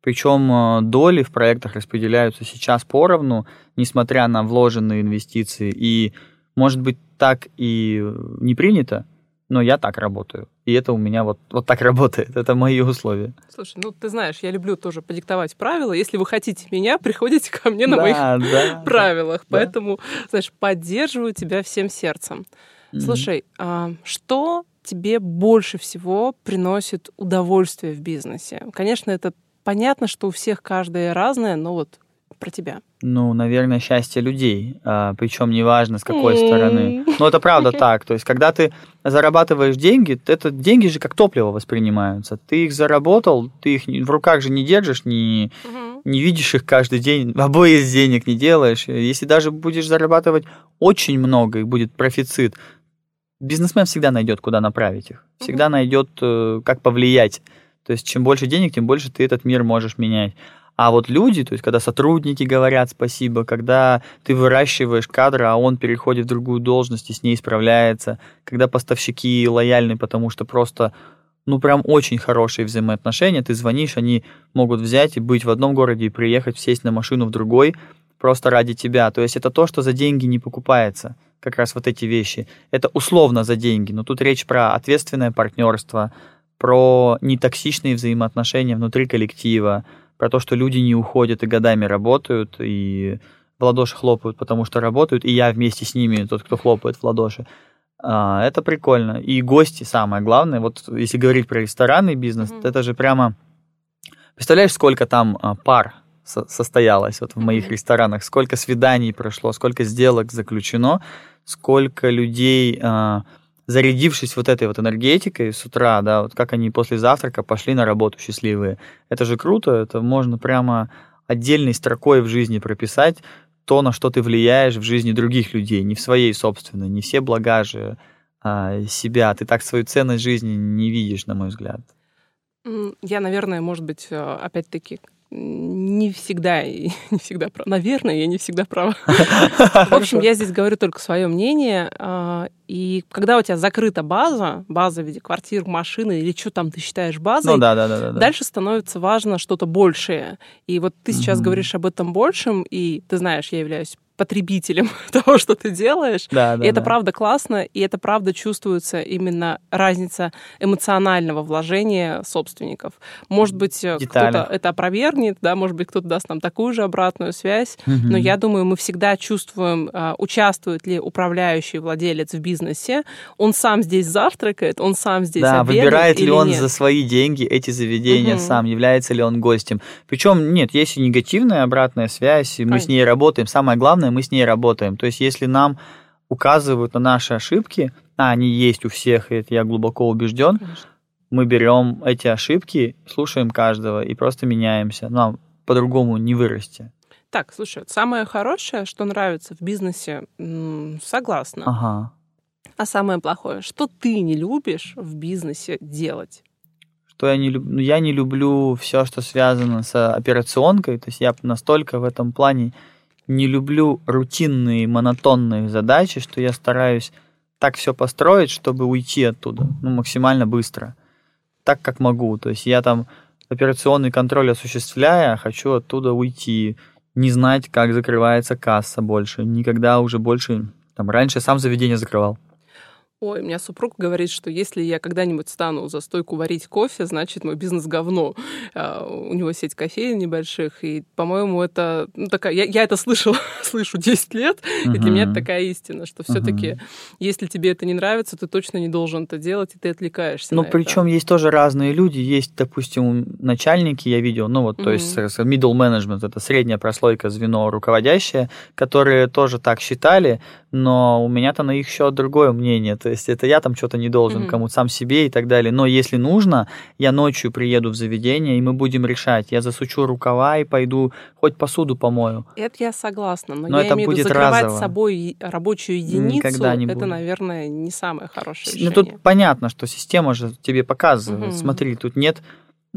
Причем э, доли в проектах распределяются сейчас поровну, несмотря на вложенные инвестиции. И, может быть, так и не принято, но я так работаю. И это у меня вот, вот так работает. Это мои условия. Слушай, ну ты знаешь, я люблю тоже подиктовать правила. Если вы хотите меня, приходите ко мне на да, моих да, правилах. Да. Поэтому, знаешь, поддерживаю тебя всем сердцем. Mm-hmm. Слушай, а что тебе больше всего приносит удовольствие в бизнесе? Конечно, это понятно, что у всех каждое разное, но вот про тебя? Ну, наверное, счастье людей, а, причем неважно с какой mm. стороны. Но это правда так. То есть, когда ты зарабатываешь деньги, это деньги же как топливо воспринимаются. Ты их заработал, ты их в руках же не держишь, не, mm-hmm. не видишь их каждый день, обои из денег не делаешь. Если даже будешь зарабатывать очень много и будет профицит, бизнесмен всегда найдет, куда направить их. Всегда mm-hmm. найдет, э, как повлиять. То есть, чем больше денег, тем больше ты этот мир можешь менять. А вот люди, то есть когда сотрудники говорят спасибо, когда ты выращиваешь кадры, а он переходит в другую должность и с ней справляется, когда поставщики лояльны, потому что просто ну, прям очень хорошие взаимоотношения. Ты звонишь, они могут взять и быть в одном городе и приехать, сесть на машину в другой, просто ради тебя. То есть это то, что за деньги не покупается. Как раз вот эти вещи. Это условно за деньги, но тут речь про ответственное партнерство, про нетоксичные взаимоотношения внутри коллектива, про то, что люди не уходят и годами работают, и в ладоши хлопают, потому что работают, и я вместе с ними, тот, кто хлопает в ладоши. А, это прикольно. И гости самое главное. Вот если говорить про ресторанный бизнес, mm-hmm. это же прямо... Представляешь, сколько там а, пар со- состоялось вот в моих ресторанах, сколько свиданий прошло, сколько сделок заключено, сколько людей... А, зарядившись вот этой вот энергетикой с утра, да, вот как они после завтрака пошли на работу счастливые. Это же круто, это можно прямо отдельной строкой в жизни прописать то, на что ты влияешь в жизни других людей, не в своей собственной, не все блага же а, себя. Ты так свою ценность жизни не видишь, на мой взгляд. Я, наверное, может быть, э, опять-таки не всегда, не всегда права. Наверное, я не всегда права. В общем, я здесь говорю только свое мнение. А, и когда у тебя закрыта база, база в виде квартир, машины или что там ты считаешь базой, ну, да, да, да, да, дальше становится важно что-то большее. И вот ты сейчас говоришь об этом большем, и ты знаешь, я являюсь потребителем того, что ты делаешь. Да, да, и это да. правда классно, и это правда чувствуется именно разница эмоционального вложения собственников. Может быть, э, кто-то это опровергнет, да, может быть, кто-то даст нам такую же обратную связь, угу. но я думаю, мы всегда чувствуем, а, участвует ли управляющий владелец в бизнесе, он сам здесь завтракает, он сам здесь Да, выбирает ли он нет. за свои деньги эти заведения угу. сам, является ли он гостем. Причем, нет, есть и негативная обратная связь, и мы Конечно. с ней работаем. Самое главное, главное, мы с ней работаем. То есть, если нам указывают на наши ошибки, а они есть у всех, и это я глубоко убежден, Конечно. мы берем эти ошибки, слушаем каждого и просто меняемся. Нам по-другому не вырасти. Так, слушай, самое хорошее, что нравится в бизнесе, согласна. Ага. А самое плохое, что ты не любишь в бизнесе делать? Что я не люблю? Ну, я не люблю все, что связано с операционкой. То есть я настолько в этом плане не люблю рутинные, монотонные задачи, что я стараюсь так все построить, чтобы уйти оттуда, ну, максимально быстро, так, как могу. То есть я там операционный контроль осуществляя, хочу оттуда уйти, не знать, как закрывается касса больше, никогда уже больше, там, раньше сам заведение закрывал. Ой, у меня супруг говорит, что если я когда-нибудь стану за стойку варить кофе, значит, мой бизнес говно. А, у него сеть кофеин небольших, и, по-моему, это... Ну, такая... я, я это слышала, слышу 10 лет, uh-huh. и для меня это такая истина, что все таки uh-huh. если тебе это не нравится, ты точно не должен это делать, и ты отвлекаешься Ну, причем есть тоже разные люди. Есть, допустим, начальники, я видел, ну, вот, uh-huh. то есть middle management, это средняя прослойка, звено руководящее, которые тоже так считали, но у меня-то на их счет другое мнение. То есть это я там что-то не должен mm-hmm. кому-то сам себе и так далее. Но если нужно, я ночью приеду в заведение, и мы будем решать. Я засучу рукава и пойду хоть посуду помою. Это я согласна, но, но я это имею будет в виду закрывать разово. собой рабочую единицу, Никогда не это, будет. наверное, не самое хорошее решение. Ну тут понятно, что система же тебе показывает. Mm-hmm. Смотри, тут нет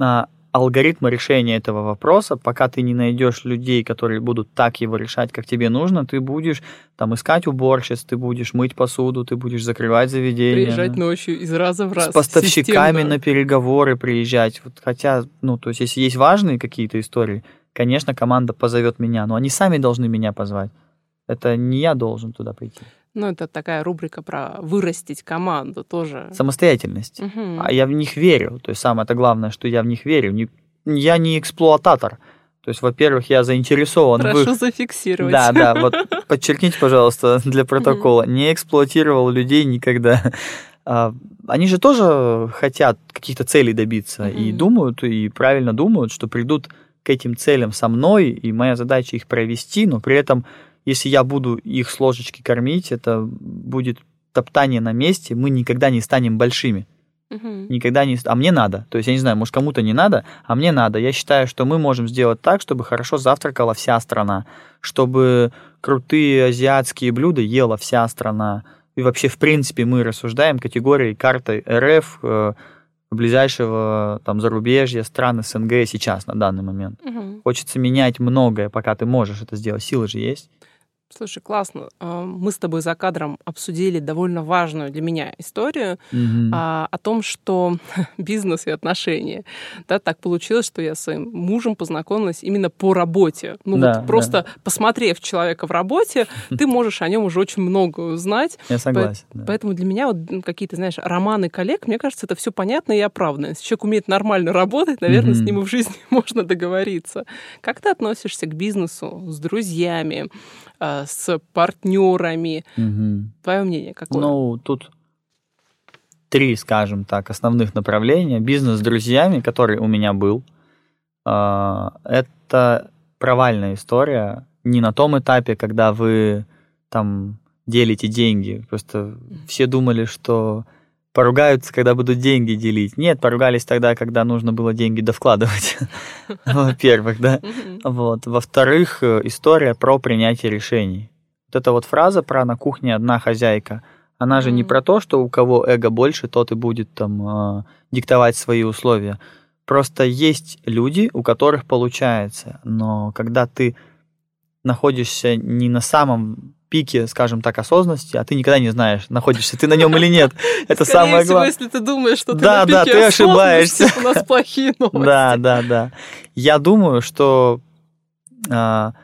а, алгоритма решения этого вопроса, пока ты не найдешь людей, которые будут так его решать, как тебе нужно, ты будешь там искать уборщиц, ты будешь мыть посуду, ты будешь закрывать заведение. Приезжать ночью из раза в раз. С поставщиками системно. на переговоры приезжать. Вот, хотя, ну, то есть, если есть важные какие-то истории, конечно, команда позовет меня, но они сами должны меня позвать. Это не я должен туда прийти. Ну, это такая рубрика про вырастить команду тоже. Самостоятельность. Угу. А я в них верю. То есть самое это главное, что я в них верю. Не, я не эксплуататор. То есть, во-первых, я заинтересован. Прошу в... зафиксировать. Да, да, вот подчеркните, пожалуйста, для протокола. Не эксплуатировал людей никогда. А, они же тоже хотят каких-то целей добиться и думают, и правильно думают, что придут к этим целям со мной, и моя задача их провести, но при этом если я буду их с ложечки кормить, это будет топтание на месте, мы никогда не станем большими. Угу. Никогда не... А мне надо. То есть, я не знаю, может, кому-то не надо, а мне надо. Я считаю, что мы можем сделать так, чтобы хорошо завтракала вся страна, чтобы крутые азиатские блюда ела вся страна. И вообще, в принципе, мы рассуждаем категорией карты РФ, э, ближайшего там зарубежья, стран СНГ сейчас, на данный момент. Угу. Хочется менять многое, пока ты можешь это сделать. Силы же есть. Слушай, классно. А, мы с тобой за кадром обсудили довольно важную для меня историю mm-hmm. а, о том, что бизнес и отношения. Да, так получилось, что я с своим мужем познакомилась именно по работе. Ну да, вот просто да. посмотрев человека в работе, ты можешь о нем уже очень много узнать. Я согласен. По- да. Поэтому для меня вот какие-то, знаешь, романы коллег, мне кажется, это все понятно и оправдано. Если человек умеет нормально работать, наверное, mm-hmm. с ним и в жизни можно договориться. Как ты относишься к бизнесу с друзьями? А, с партнерами. Угу. Твое мнение какое? Ну, тут три, скажем так, основных направления. Бизнес с друзьями, который у меня был, а, это провальная история. Не на том этапе, когда вы там делите деньги. Просто все думали, что поругаются, когда будут деньги делить. Нет, поругались тогда, когда нужно было деньги довкладывать. Во-первых, да. Вот. Во-вторых, э, история про принятие решений. Вот эта вот фраза про на кухне одна хозяйка, она же не про то, что у кого эго больше, тот и будет там э, диктовать свои условия. Просто есть люди, у которых получается, но когда ты находишься не на самом пике, скажем так, осознанности, а ты никогда не знаешь, находишься ты на нем или нет. Это самое главное. если ты думаешь, что ты да, на пике да, ты ошибаешься. У нас плохие новости. Да, да, да. Я думаю, что а,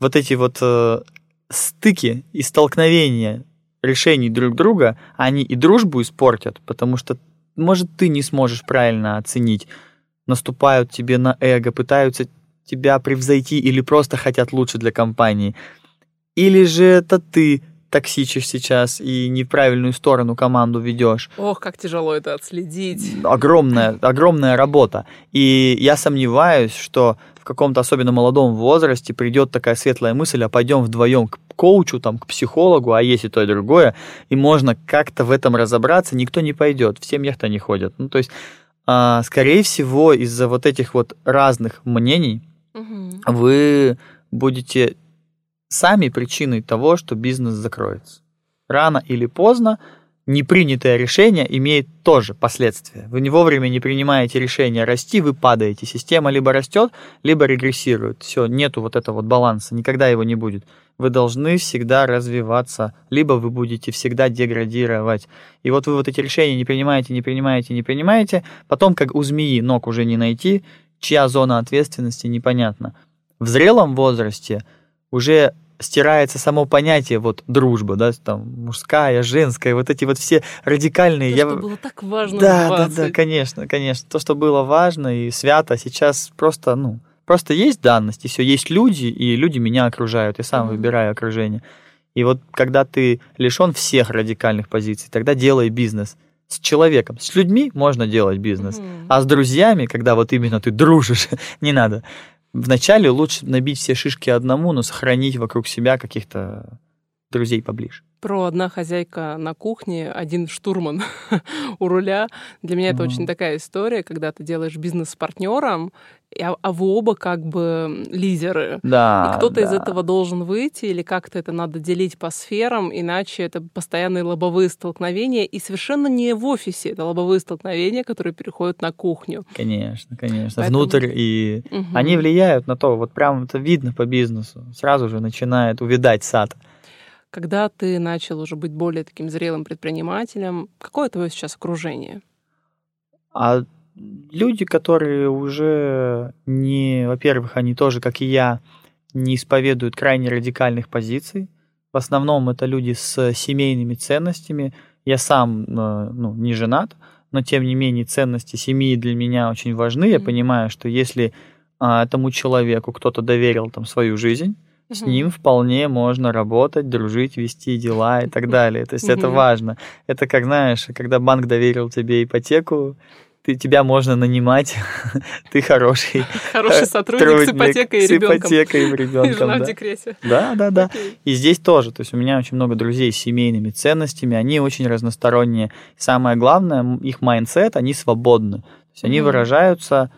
вот эти вот а, стыки и столкновения решений друг друга, они и дружбу испортят, потому что, может, ты не сможешь правильно оценить, наступают тебе на эго, пытаются тебя превзойти или просто хотят лучше для компании. Или же это ты токсичишь сейчас и не в правильную сторону команду ведешь. Ох, как тяжело это отследить. Огромная, огромная работа. И я сомневаюсь, что в каком-то особенно молодом возрасте придет такая светлая мысль, а пойдем вдвоем к коучу, там, к психологу, а есть и то, и другое, и можно как-то в этом разобраться, никто не пойдет, в семьях-то не ходят. Ну, то есть, а, скорее всего, из-за вот этих вот разных мнений угу. вы будете сами причиной того, что бизнес закроется. Рано или поздно непринятое решение имеет тоже последствия. Вы не вовремя не принимаете решение расти, вы падаете. Система либо растет, либо регрессирует. Все, нету вот этого вот баланса, никогда его не будет. Вы должны всегда развиваться, либо вы будете всегда деградировать. И вот вы вот эти решения не принимаете, не принимаете, не принимаете, потом как у змеи ног уже не найти, чья зона ответственности непонятна. В зрелом возрасте уже стирается само понятие вот дружба, да, там мужская, женская, вот эти вот все радикальные. То, я... что было так важно. Да, в да, да, конечно, конечно. То, что было важно и свято, сейчас просто, ну, просто есть данность, и все, есть люди, и люди меня окружают, я сам Мгм. выбираю окружение. И вот когда ты лишен всех радикальных позиций, тогда делай бизнес с человеком, с людьми можно делать бизнес, Мгм. а с друзьями, когда вот именно ты дружишь, не надо. Вначале лучше набить все шишки одному, но сохранить вокруг себя каких-то друзей поближе. Про одна хозяйка на кухне, один штурман у руля. Для меня это очень такая история, когда ты делаешь бизнес с партнером, а, а вы оба как бы лидеры. Да. И кто-то из да. этого должен выйти, или как-то это надо делить по сферам, иначе это постоянные лобовые столкновения, и совершенно не в офисе это лобовые столкновения, которые переходят на кухню. Конечно, конечно. Поэтому- Внутрь и Мгм. они влияют на то, вот прям это видно по бизнесу. Сразу же начинает увидать сад. Когда ты начал уже быть более таким зрелым предпринимателем, какое твое сейчас окружение? А люди, которые уже не, во-первых, они тоже, как и я, не исповедуют крайне радикальных позиций. В основном это люди с семейными ценностями. Я сам э, ну, не женат, но тем не менее ценности семьи для меня очень важны. Я понимаю, что если а, этому человеку кто-то доверил там свою жизнь, с ним вполне можно работать, дружить, вести дела и так далее. То есть это важно. Это как, знаешь, когда банк доверил тебе ипотеку, ты, тебя можно нанимать, ты хороший Хороший сотрудник с ипотекой и с ребенком. ипотекой и И ребенком. жена в декрете. Да, да, да. Окей. И здесь тоже, то есть у меня очень много друзей с семейными ценностями, они очень разносторонние. Самое главное, их mindset, они свободны. То есть они выражаются,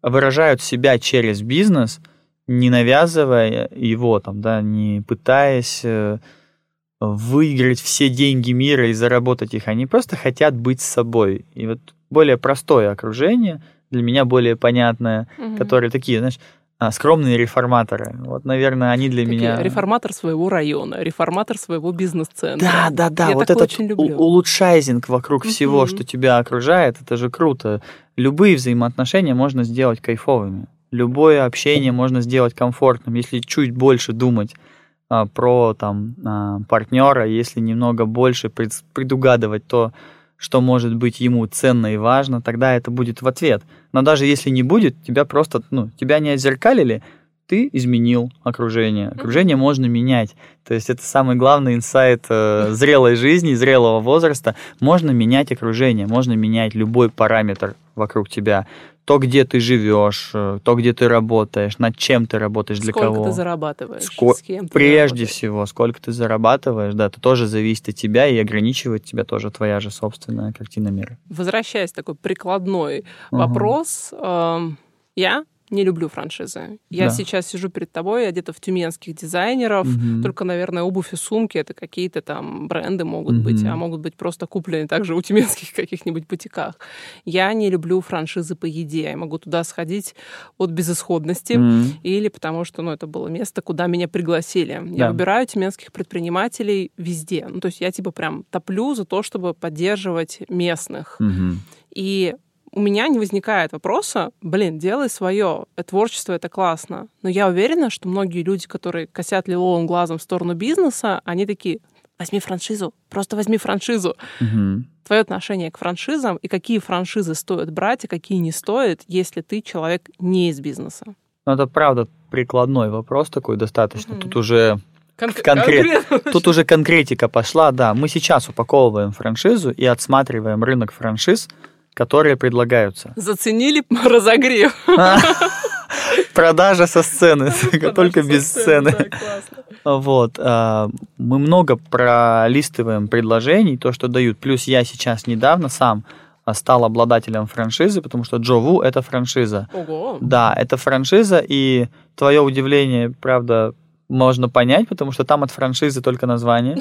выражают себя через бизнес, не навязывая его, там, да, не пытаясь э, выиграть все деньги мира и заработать их. Они просто хотят быть с собой. И вот более простое окружение, для меня более понятное, Мгм. которые такие, знаешь, а, скромные реформаторы. Вот, наверное, они для Такие, меня... Реформатор своего района, реформатор своего бизнес-центра. Да, да, да, Я вот этот очень люблю. улучшайзинг вокруг всего, Мгм. что тебя окружает, это же круто. Любые взаимоотношения можно сделать кайфовыми. Любое общение можно сделать комфортным, если чуть больше думать а, про там а, партнера, если немного больше пред- предугадывать то, что может быть ему ценно и важно, тогда это будет в ответ. Но даже если не будет, тебя просто, ну, тебя не отзеркалили, ты изменил окружение. Окружение можно менять. То есть это самый главный инсайт э, зрелой жизни, зрелого возраста. Можно менять окружение, можно менять любой параметр вокруг тебя. То, где ты живешь, э, то, где ты работаешь, над чем ты работаешь, для Сколько кого. ты зарабатываешь, Ско- с кем ты Прежде работаешь. всего, сколько ты зарабатываешь, да, это тоже зависит от тебя и ограничивает тебя тоже твоя же собственная картина мира. Возвращаясь такой прикладной Мгм. вопрос, эм, я не люблю франшизы. Я Да. сейчас сижу перед тобой, одета в тюменских дизайнеров, Мгм. Только, наверное, обувь и сумки это какие-то там бренды могут быть, Мгм. а могут быть просто куплены также у тюменских каких-нибудь бутиках. Я не люблю франшизы по еде. Я могу туда сходить от безысходности. М. Или потому что ну, это было место, куда меня пригласили. Да. Я выбираю тюменских предпринимателей везде. Ну, то есть я типа прям топлю за то, чтобы поддерживать местных. Мгм. И у меня не возникает вопроса, блин, делай свое, творчество это классно. Но я уверена, что многие люди, которые косят лиловым глазом в сторону бизнеса, они такие, возьми франшизу, просто возьми франшизу. Мгм. Твое отношение к франшизам и какие франшизы стоит брать, и какие не стоит, если ты человек не из бизнеса. Ну, это правда прикладной вопрос такой достаточно. Мгм. Тут уже Кон- Конкрет- конкретно. Тут уже конкретика пошла, да. Мы сейчас упаковываем франшизу и отсматриваем рынок франшиз, которые предлагаются. Заценили разогрев. Продажа со сцены, только без сцены. Вот. а, Мы много пролистываем предложений, то, что дают. Плюс я сейчас недавно сам а, стал обладателем франшизы, потому что Джо Ву — это франшиза. Ого. Да, это франшиза, и твое удивление, правда, можно понять, потому что там от франшизы только название.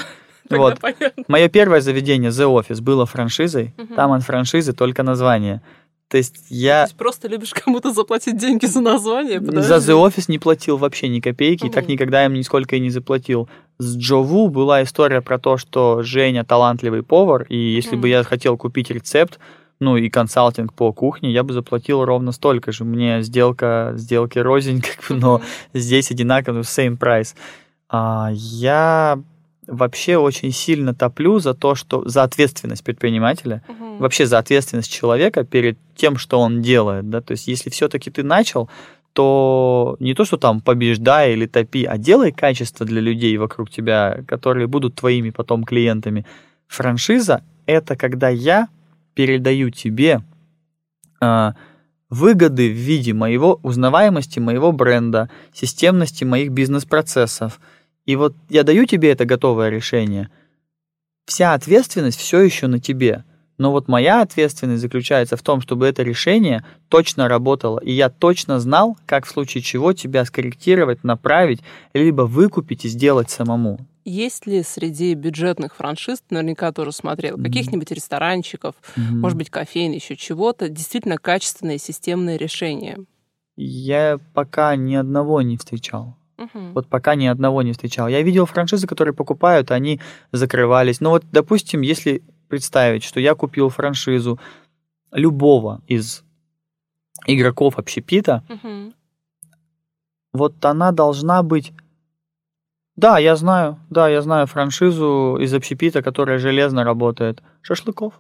Вот. Мое первое заведение The Office было франшизой, Мгм. там от франшизы только название. То есть То я есть просто любишь кому-то заплатить деньги за название? за Подожди. The Office не платил вообще ни копейки, и так никогда им нисколько и не заплатил. С Джову была история про то, что Женя талантливый повар, и если бы Мгм. я хотел купить рецепт, ну и консалтинг по кухне, я бы заплатил ровно столько же. Мне сделка, сделки рознь, как бы, но здесь одинаково, same price. А, я вообще очень сильно топлю за то, что за ответственность предпринимателя, Мгм. вообще за ответственность человека перед тем, что он делает, да, то есть если все-таки ты начал, то не то, что там побеждай или топи, а делай качество для людей вокруг тебя, которые будут твоими потом клиентами. Франшиза — это когда я передаю тебе а, выгоды в виде моего узнаваемости моего бренда, системности моих бизнес-процессов. И вот я даю тебе это готовое решение. Вся ответственность все еще на тебе. Но вот моя ответственность заключается в том, чтобы это решение точно работало, и я точно знал, как в случае чего тебя скорректировать, направить, либо выкупить и сделать самому. Есть ли среди бюджетных франшиз, наверняка тоже смотрел, каких-нибудь ресторанчиков, Мгм. может быть, кофеин, еще чего-то, действительно качественные системные решения? Я пока ни одного не встречал. Мгм. Вот пока ни одного не встречал. Я видел франшизы, которые покупают, они закрывались. Ну вот, допустим, если представить, что я купил франшизу любого из игроков общепита, Мгм. вот она должна быть... Да, я знаю, да, я знаю франшизу из общепита, которая железно работает. Шашлыков,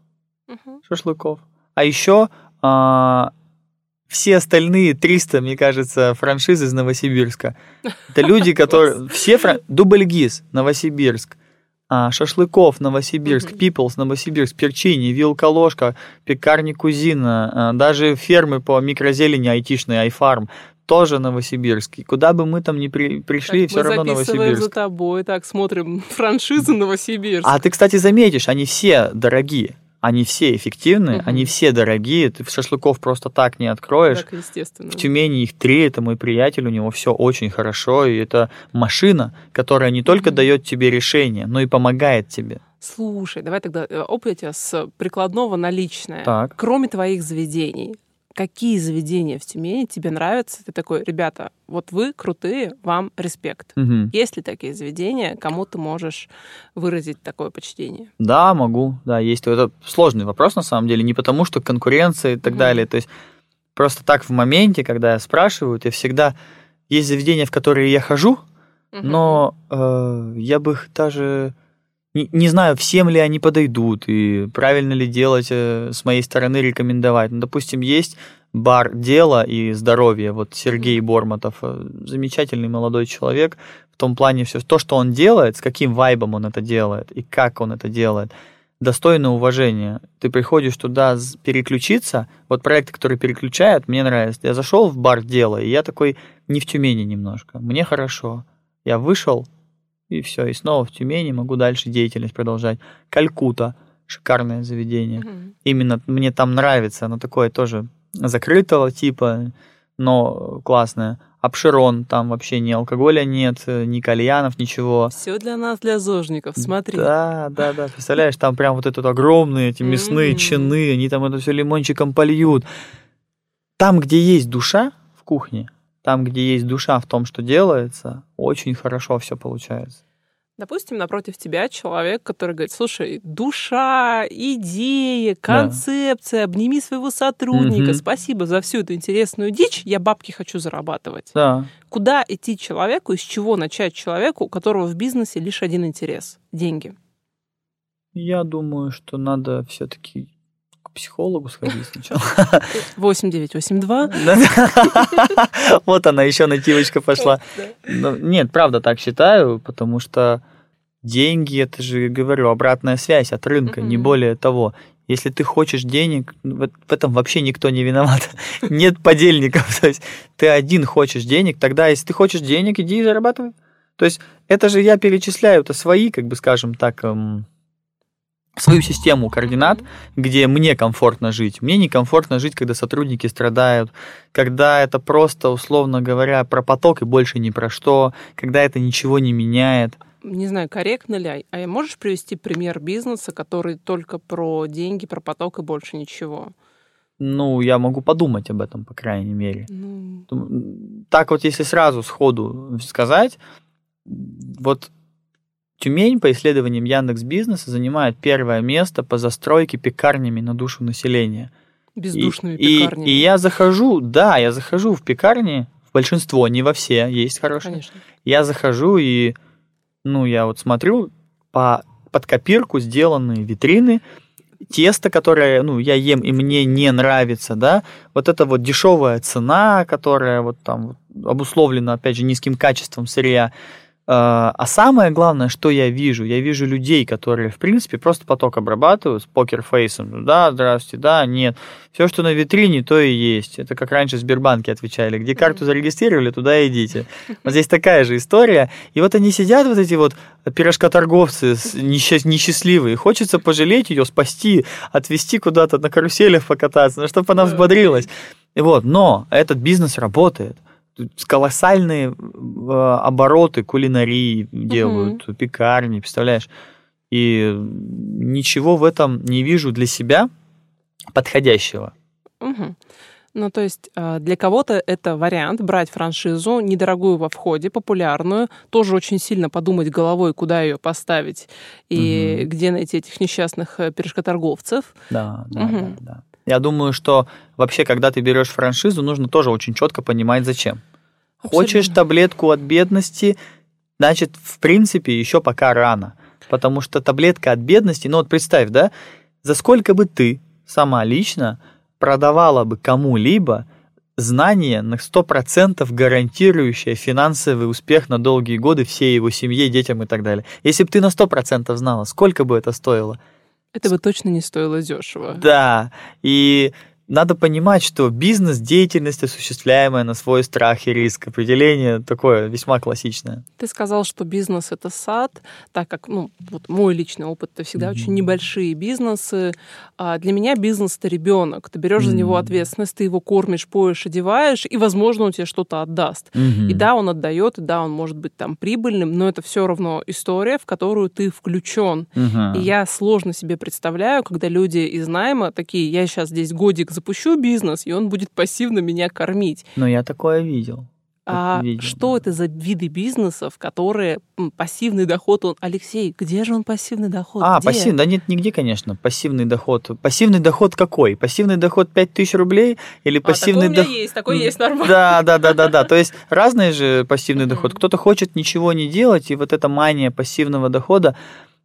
Мгм. шашлыков. А еще а, все остальные 300, мне кажется, франшизы из Новосибирска. Это люди, которые... Все фран... Дубльгиз, Новосибирск. а, Шашлыков, Новосибирск, Мгм. Пиплс, Новосибирск, Перчини, Вилка Ложка, Пекарни Кузина, а, даже фермы по микрозелени айтишные, Айфарм, тоже Новосибирск. И куда бы мы там ни при- пришли, Так, все мы равно записываем Новосибирск. за тобой, так, смотрим франшизы Новосибирск. А ты, кстати, заметишь, они все дорогие. Они все эффективные, Мгм. они все дорогие. Ты шашлыков просто так не откроешь. Так, естественно. В Тюмени их три, это мой приятель, у него все очень хорошо, и это машина, которая не только Мгм. дает тебе решение, но и помогает тебе. Слушай, давай тогда э, опыт я с прикладного на личное. Так. Кроме твоих заведений, какие заведения в Тюмени тебе нравятся? Ты такой, ребята, вот вы крутые, вам респект. Мгм. Есть ли такие заведения, кому ты можешь выразить такое почтение? Да, могу, да, есть. Это сложный вопрос на самом деле, не потому что конкуренция и так Мгм. далее. То есть просто так в моменте, когда я спрашиваю, я всегда есть заведения, в которые я хожу, Мгм. но э, я бы их даже не, не знаю, всем ли они подойдут и правильно ли делать э, с моей стороны рекомендовать. Ну, допустим, есть бар «Дело» и «Здоровье», вот Сергей Бормотов, э, замечательный молодой человек, в том плане все, то, что он делает, с каким вайбом он это делает и как он это делает, достойно уважения. Ты приходишь туда переключиться, вот проекты, которые переключают, мне нравится. Я зашел в бар «Дело», и я такой не в Тюмени немножко, мне хорошо. Я вышел, и все, и снова в Тюмени могу дальше деятельность продолжать. Калькута, шикарное заведение. Мгм. Именно мне там нравится, оно такое тоже закрытого типа, но классное. Обширон, там вообще ни алкоголя нет, ни кальянов, ничего. Все для нас, для зожников. Смотри. Да, да, да. Представляешь, там прям вот этот огромные эти мясные Мгм. чины, они там это все лимончиком польют. Там, где есть душа в кухне, там, где есть душа в том, что делается, очень хорошо все получается. Допустим, напротив тебя человек, который говорит, слушай, душа, идея, концепция, обними своего сотрудника, Мгм. спасибо за всю эту интересную дичь, я бабки хочу зарабатывать. Да. Куда идти человеку, и с чего начать человеку, у которого в бизнесе лишь один интерес – деньги? Я думаю, что надо все-таки психологу сходить сначала. 8982. Вот она, еще нативочка пошла. Ну, Нет, правда так считаю, потому что деньги, это же, говорю, обратная связь от рынка, не более того. Если ты хочешь денег, в в этом вообще никто не виноват. Нет подельников. То есть ты один хочешь денег, тогда если ты хочешь денег, иди и зарабатывай. То есть это же я перечисляю, это свои, как бы скажем так, эм, свою систему координат, где мне комфортно жить. Мне некомфортно жить, когда сотрудники страдают, когда это просто, условно говоря, про поток и больше ни про что, когда это ничего не меняет. Не знаю, корректно ли, а можешь привести пример бизнеса, который только про деньги, про поток и больше ничего? Ну, я могу подумать об этом, по крайней мере. Ну, Так вот, если сразу сходу сказать, вот Тюмень, по исследованиям Яндекс Бизнеса, занимает первое место по застройке пекарнями на душу населения. И- бездушными и, пекарнями. И, я захожу, да, я захожу в пекарни, в большинство, не во все, есть хорошие. Конечно. Я захожу, и ну, я вот смотрю, по, под копирку сделанные витрины, тесто, которое, ну, я ем и мне не нравится, да, вот это вот дешевая цена, которая вот там обусловлена, опять же, низким качеством сырья, а, а самое главное, что я вижу, я вижу людей, которые, в принципе, просто поток обрабатывают с покерфейсом. Да, здравствуйте, да, нет. Все, что на витрине, то и есть. Это как раньше в Сбербанке отвечали. Где карту зарегистрировали, туда идите. Вот здесь такая же история. И вот они сидят, вот эти вот пирожкоторговцы несчастливые. Хочется пожалеть ее, спасти, отвезти куда-то на каруселях покататься, ну, чтобы она взбодрилась. И вот, но этот бизнес работает колоссальные обороты кулинарии делают, угу. пекарни, представляешь? И ничего в этом не вижу для себя подходящего. Угу. Ну, то есть э, для кого-то это вариант брать франшизу, недорогую во входе, популярную, тоже очень сильно подумать головой, куда ее поставить и угу. где найти этих несчастных э, пирожкоторговцев. Да, да, угу. да, да. Я думаю, что вообще, когда ты берешь франшизу, нужно тоже очень четко понимать, зачем. Абсолютно. Хочешь таблетку от бедности, значит, в принципе, еще пока рано. Потому что таблетка от бедности, ну вот представь, да, за сколько бы ты сама лично продавала бы кому-либо знание на 100% гарантирующее финансовый успех на долгие годы всей его семье, детям и так далее. Если бы ты на 100% знала, сколько бы это стоило? Это бы точно не стоило дешево. Да, и надо понимать, что бизнес-деятельность, осуществляемая на свой страх и риск, определение такое весьма классичное. Ты сказал, что бизнес это сад, так как, ну, вот мой личный опыт, это всегда mm-hmm. очень небольшие бизнесы. А для меня бизнес это ребенок. Ты берешь mm-hmm. за него ответственность, ты его кормишь, поешь, одеваешь, и, возможно, он тебе что-то отдаст. Mm-hmm. И да, он отдает, и да, он может быть там прибыльным, но это все равно история, в которую ты включен. Mm-hmm. И я сложно себе представляю, когда люди из найма такие, я сейчас здесь годик запущу бизнес, и он будет пассивно меня кормить. Но я такое видел. А видел, что да. это за виды бизнесов, которые пассивный доход? Он, Алексей, где же он пассивный доход? А, где? пассивный, да нет, нигде, конечно. Пассивный доход. Пассивный доход какой? Пассивный доход 5000 рублей или пассивный доход? А, у меня есть, такой есть, нормально. Да, да, да, да, да. То есть разный же пассивный доход. Кто-то хочет ничего не делать, и вот эта мания пассивного дохода,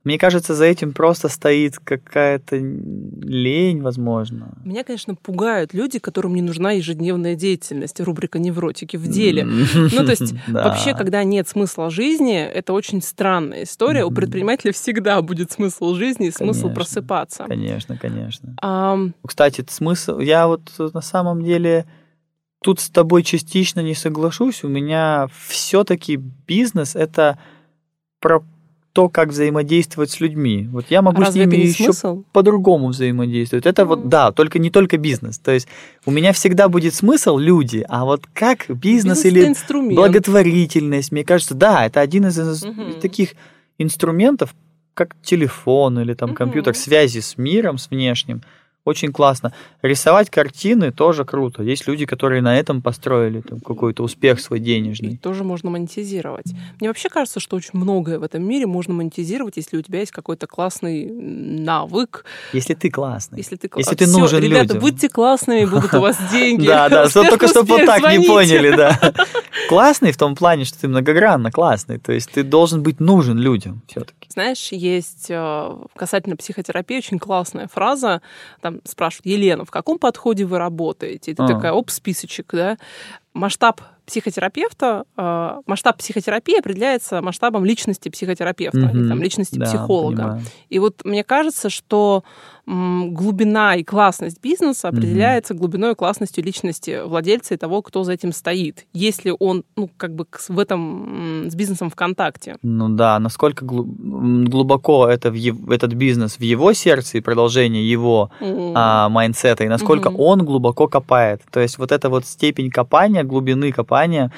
мне кажется, за этим просто стоит какая-то лень, возможно. Меня, конечно, пугают люди, которым не нужна ежедневная деятельность, рубрика «Невротики в деле». Ну, то есть вообще, когда нет смысла жизни, это очень странная история. У предпринимателя всегда будет смысл жизни и смысл просыпаться. Конечно, конечно. Кстати, смысл... Я вот на самом деле тут с тобой частично не соглашусь. У меня все-таки бизнес — это про то, как взаимодействовать с людьми. Вот я могу Разве с ними еще по-другому взаимодействовать. Это mm. вот, да, только не только бизнес. То есть у меня всегда будет смысл люди, а вот как бизнес, бизнес или благотворительность, мне кажется, да, это один из, из mm-hmm. таких инструментов, как телефон или там mm-hmm. компьютер, связи с миром, с внешним – очень классно. Рисовать картины тоже круто. Есть люди, которые на этом построили там, какой-то успех свой денежный. И тоже можно монетизировать. Мне вообще кажется, что очень многое в этом мире можно монетизировать, если у тебя есть какой-то классный навык. Если ты классный. Если ты, если ты нужен ребята, людям. будьте классными, будут у вас деньги. Да, да, только чтобы вот так не поняли, да. Классный в том плане, что ты многогранно классный. То есть ты должен быть нужен людям все-таки. Знаешь, есть э, касательно психотерапии очень классная фраза. Там спрашивают, Елена, в каком подходе вы работаете? И ты а. такая, оп, списочек, да? Масштаб психотерапевта, э, масштаб психотерапии определяется масштабом личности психотерапевта, mm-hmm. или там, личности да, психолога. Понимаю. И вот мне кажется, что глубина и классность бизнеса определяется mm-hmm. глубиной и классностью личности владельца и того, кто за этим стоит. Если он, ну, как бы в этом с бизнесом в контакте. Ну да, насколько глубоко это в ев... этот бизнес в его сердце и продолжение его mm-hmm. а, mindset а, и насколько mm-hmm. он глубоко копает. То есть вот эта вот степень копания, глубины копания,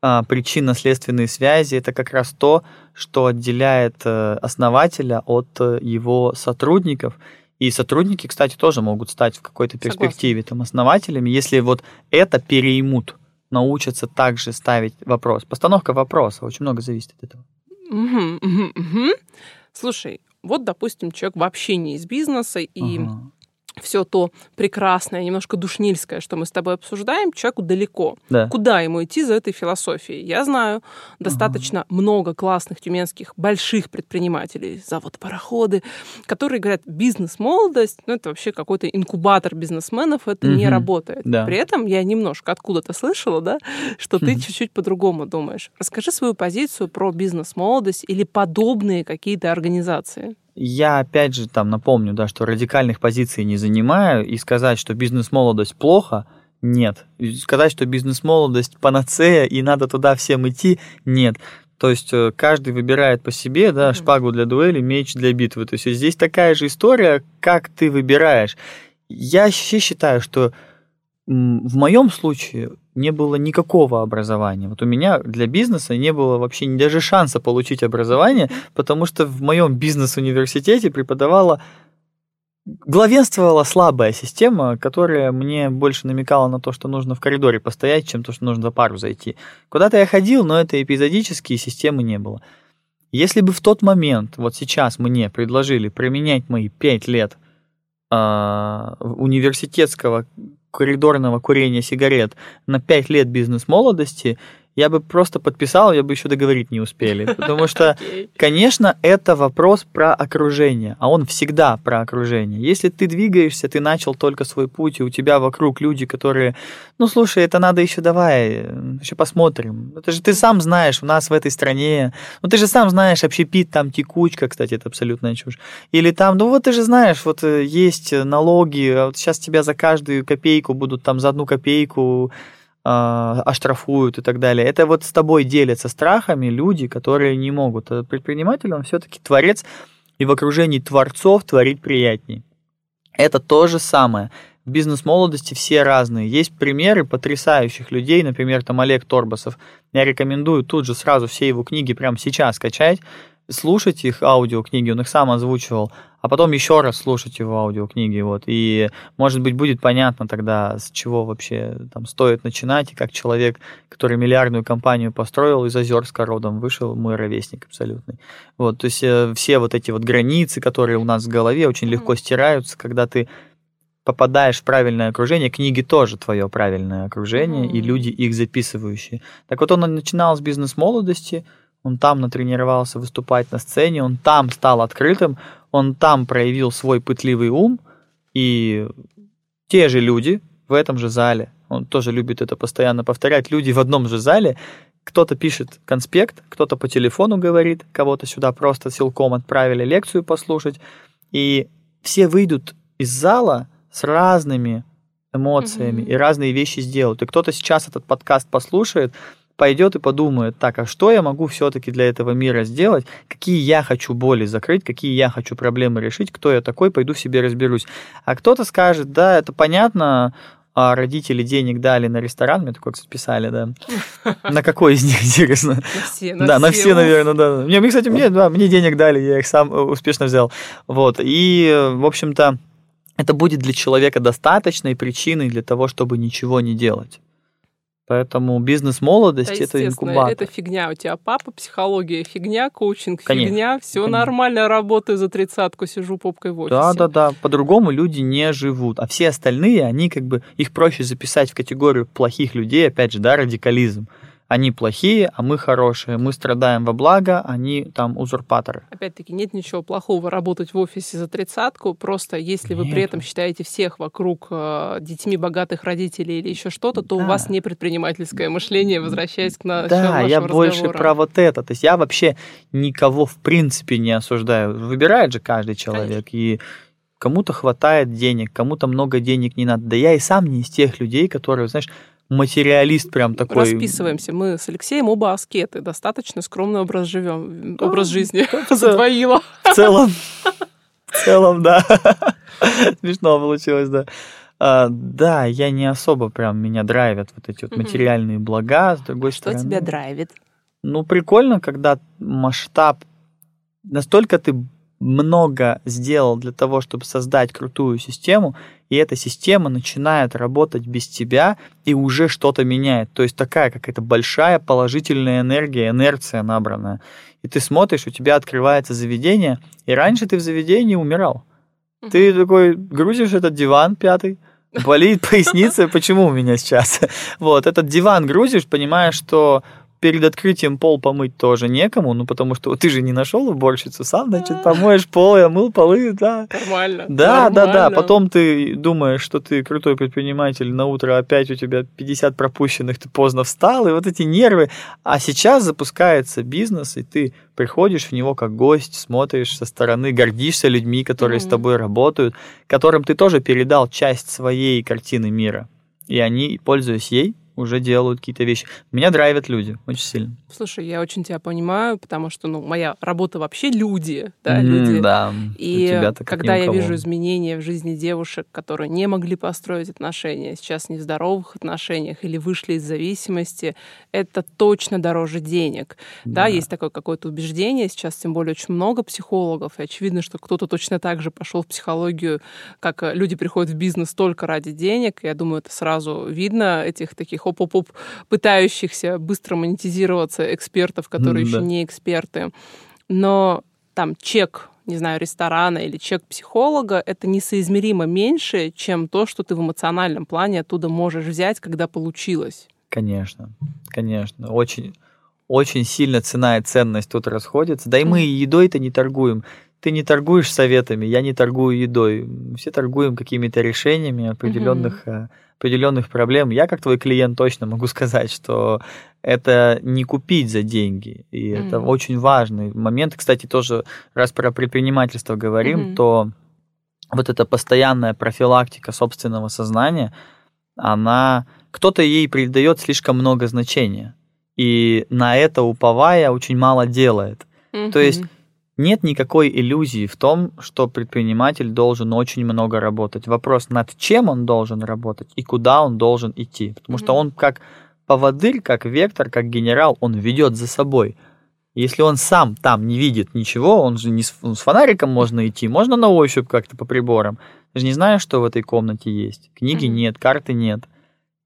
а, причинно-следственные связи, это как раз то, что отделяет э, основателя от э, его сотрудников и сотрудники, кстати, тоже могут стать в какой-то перспективе там основателями, если вот это переймут, научатся также ставить вопрос. Постановка вопроса очень много зависит от этого. Угу, угу, угу. Слушай, вот, допустим, человек вообще не из бизнеса, и ага. Все то прекрасное, немножко душнильское, что мы с тобой обсуждаем, человеку далеко. Да. Куда ему идти за этой философией? Я знаю достаточно много классных тюменских больших предпринимателей, завод пароходы, которые говорят, бизнес-молодость, ну это вообще какой-то инкубатор бизнесменов, это не Мгм. работает. Да. При этом я немножко откуда-то слышала, да, что ты чуть-чуть по-другому думаешь. Расскажи свою позицию про бизнес-молодость или подобные какие-то организации. Я опять же там напомню, да, что радикальных позиций не занимаю, и сказать, что бизнес-молодость плохо, нет. И сказать, что бизнес-молодость панацея, и надо туда всем идти, нет. То есть э, каждый выбирает по себе, да, Мгм. шпагу для дуэли, меч для битвы. То есть здесь такая же история, как ты выбираешь. Я вообще считаю, что в моем случае не было никакого образования. Вот у меня для бизнеса не было вообще ни даже шанса получить образование, потому что в моем бизнес-университете преподавала главенствовала слабая система, которая мне больше намекала на то, что нужно в коридоре постоять, чем то, что нужно за пару зайти. Куда-то я ходил, но это эпизодические системы не было. Если бы в тот момент, вот сейчас мне предложили применять мои пять лет а, университетского коридорного курения сигарет на 5 лет бизнес-молодости, я бы просто подписал, я бы еще договорить не успели. Потому что, конечно, это вопрос про окружение, а он всегда про окружение. Если ты двигаешься, ты начал только свой путь, и у тебя вокруг люди, которые, ну, слушай, это надо еще давай, еще посмотрим. Это же ты сам знаешь, у нас в этой стране, ну, ты же сам знаешь, общепит, там текучка, кстати, это абсолютная чушь. Или там, ну, вот ты же знаешь, вот э, есть налоги, а вот сейчас тебя за каждую копейку будут там за одну копейку оштрафуют и так далее. Это вот с тобой делятся страхами люди, которые не могут. А предприниматель, он все-таки творец, и в окружении творцов творить приятней. Это то же самое. В бизнес-молодости все разные. Есть примеры потрясающих людей, например, там Олег Торбасов. Я рекомендую тут же сразу все его книги прямо сейчас скачать, слушать их аудиокниги, он их сам озвучивал, а потом еще раз слушать его аудиокниги. Вот. И, может быть, будет понятно тогда, с чего вообще там стоит начинать, и как человек, который миллиардную компанию построил, из Озерска родом вышел, мой ровесник абсолютный. Вот, то есть э, все вот эти вот границы, которые у нас в голове, очень легко стираются, когда ты попадаешь в правильное окружение, книги тоже твое правильное окружение, и Мгм. люди их записывающие. Так вот он начинал с бизнес-молодости, он там натренировался выступать на сцене, он там стал открытым, он там проявил свой пытливый ум, и те же люди в этом же зале, он тоже любит это постоянно повторять, люди в одном же зале, кто-то пишет конспект, кто-то по телефону говорит, кого-то сюда просто силком отправили лекцию послушать, и все выйдут из зала с разными эмоциями Мгм. и разные вещи сделают. И кто-то сейчас этот подкаст послушает, пойдет и подумает, так, а что я могу все-таки для этого мира сделать, какие я хочу боли закрыть, какие я хочу проблемы решить, кто я такой, пойду себе разберусь. А кто-то скажет, да, это понятно, а родители денег дали на ресторан, мне такое, кстати, писали, да. На какой из них, интересно? На все, Да, на все, наверное, да. Мне, кстати, мне, да, мне денег дали, я их сам э, успешно взял. Вот. И, в общем-то, это будет для человека достаточной причиной для того, чтобы ничего не делать. Поэтому Да, бизнес-молодость это естественно, инкубатор. это фигня. У тебя папа, психология фигня, коучинг Конечно. фигня, все Конечно. нормально, работаю за тридцатку, сижу попкой в офисе. Да, да, да. По-другому люди не живут. А все остальные, они как бы, их проще записать в категорию плохих людей, опять же, да, радикализм. Они плохие, а мы хорошие. Мы страдаем во благо, они там узурпаторы. Опять-таки, нет ничего плохого работать в офисе за тридцатку, просто если вы при Нет. этом считаете всех вокруг э, детьми богатых родителей или еще что-то, то у Да. вас не предпринимательское мышление, возвращаясь к началу Да, я больше разговора. про вот это. То есть я вообще никого в принципе не осуждаю. Выбирает же каждый человек. И кому-то хватает денег, кому-то много денег не надо. Да я и сам не из тех людей, которые, знаешь, материалист прям такой. Расписываемся. Мы с Алексеем оба аскеты. Достаточно скромный образ живем. Да. Образ жизни. Да. Задвоила. В целом, в целом, да. Смешно получилось, да. А, да, я не особо прям меня драйвят вот эти вот материальные блага, с другой Что стороны. тебя драйвит? Ну, прикольно, когда масштаб... Настолько ты много сделал для того, чтобы создать крутую систему, и эта система начинает работать без тебя и уже что-то меняет. То есть такая какая-то большая положительная энергия, инерция набранная. И ты смотришь, у тебя открывается заведение, и раньше ты в заведении умирал. Ты такой грузишь этот диван пятый, болит поясница, почему у меня сейчас? Вот, этот диван грузишь, понимаешь, что перед открытием пол помыть тоже некому, ну потому что ты же не нашел уборщицу, сам, значит, помоешь пол, я мыл полы, да. Нормально. Да, нормально. да, да. Потом ты думаешь, что ты крутой предприниматель, на утро опять у тебя 50 пропущенных, ты поздно встал, и вот эти нервы. А сейчас запускается бизнес, и ты приходишь в него как гость, смотришь со стороны, гордишься людьми, которые mm-hmm. с тобой работают, которым ты тоже передал часть своей картины мира. И они, пользуясь ей, уже делают какие-то вещи. Меня драйвят люди очень сильно. Слушай, я очень тебя понимаю, потому что, ну, моя работа вообще люди, да, люди. Да. И когда я вижу изменения в жизни девушек, которые не могли построить отношения, сейчас в нездоровых отношениях или вышли из зависимости, это точно дороже денег. Да, да есть такое какое-то убеждение, сейчас тем более очень много психологов, и очевидно, что кто-то точно так же пошел в психологию, как люди приходят в бизнес только ради денег. Я думаю, это сразу видно этих таких хоп-хоп-хоп пытающихся быстро монетизироваться экспертов, которые mm, еще да. не эксперты. Но там чек не знаю, ресторана или чек психолога, это несоизмеримо меньше, чем то, что ты в эмоциональном плане оттуда можешь взять, когда получилось. Конечно, конечно. Очень, очень сильно цена и ценность тут расходятся. Да и мы едой-то не торгуем. Ты не торгуешь советами, я не торгую едой. Все торгуем какими-то решениями определенных mm-hmm определенных проблем, я как твой клиент точно могу сказать, что это не купить за деньги. И mm-hmm. это очень важный момент. Кстати, тоже раз про предпринимательство говорим, mm-hmm. то вот эта постоянная профилактика собственного сознания, она кто-то ей придает слишком много значения. И на это уповая очень мало делает. Mm-hmm. То есть нет никакой иллюзии в том, что предприниматель должен очень много работать. Вопрос, над чем он должен работать и куда он должен идти. Потому mm-hmm. что он как поводырь, как вектор, как генерал, он ведет за собой. Если он сам там не видит ничего, он же не с, с фонариком можно идти, можно на ощупь как-то по приборам. Ты же не знаешь, что в этой комнате есть. Книги mm-hmm. нет, карты нет.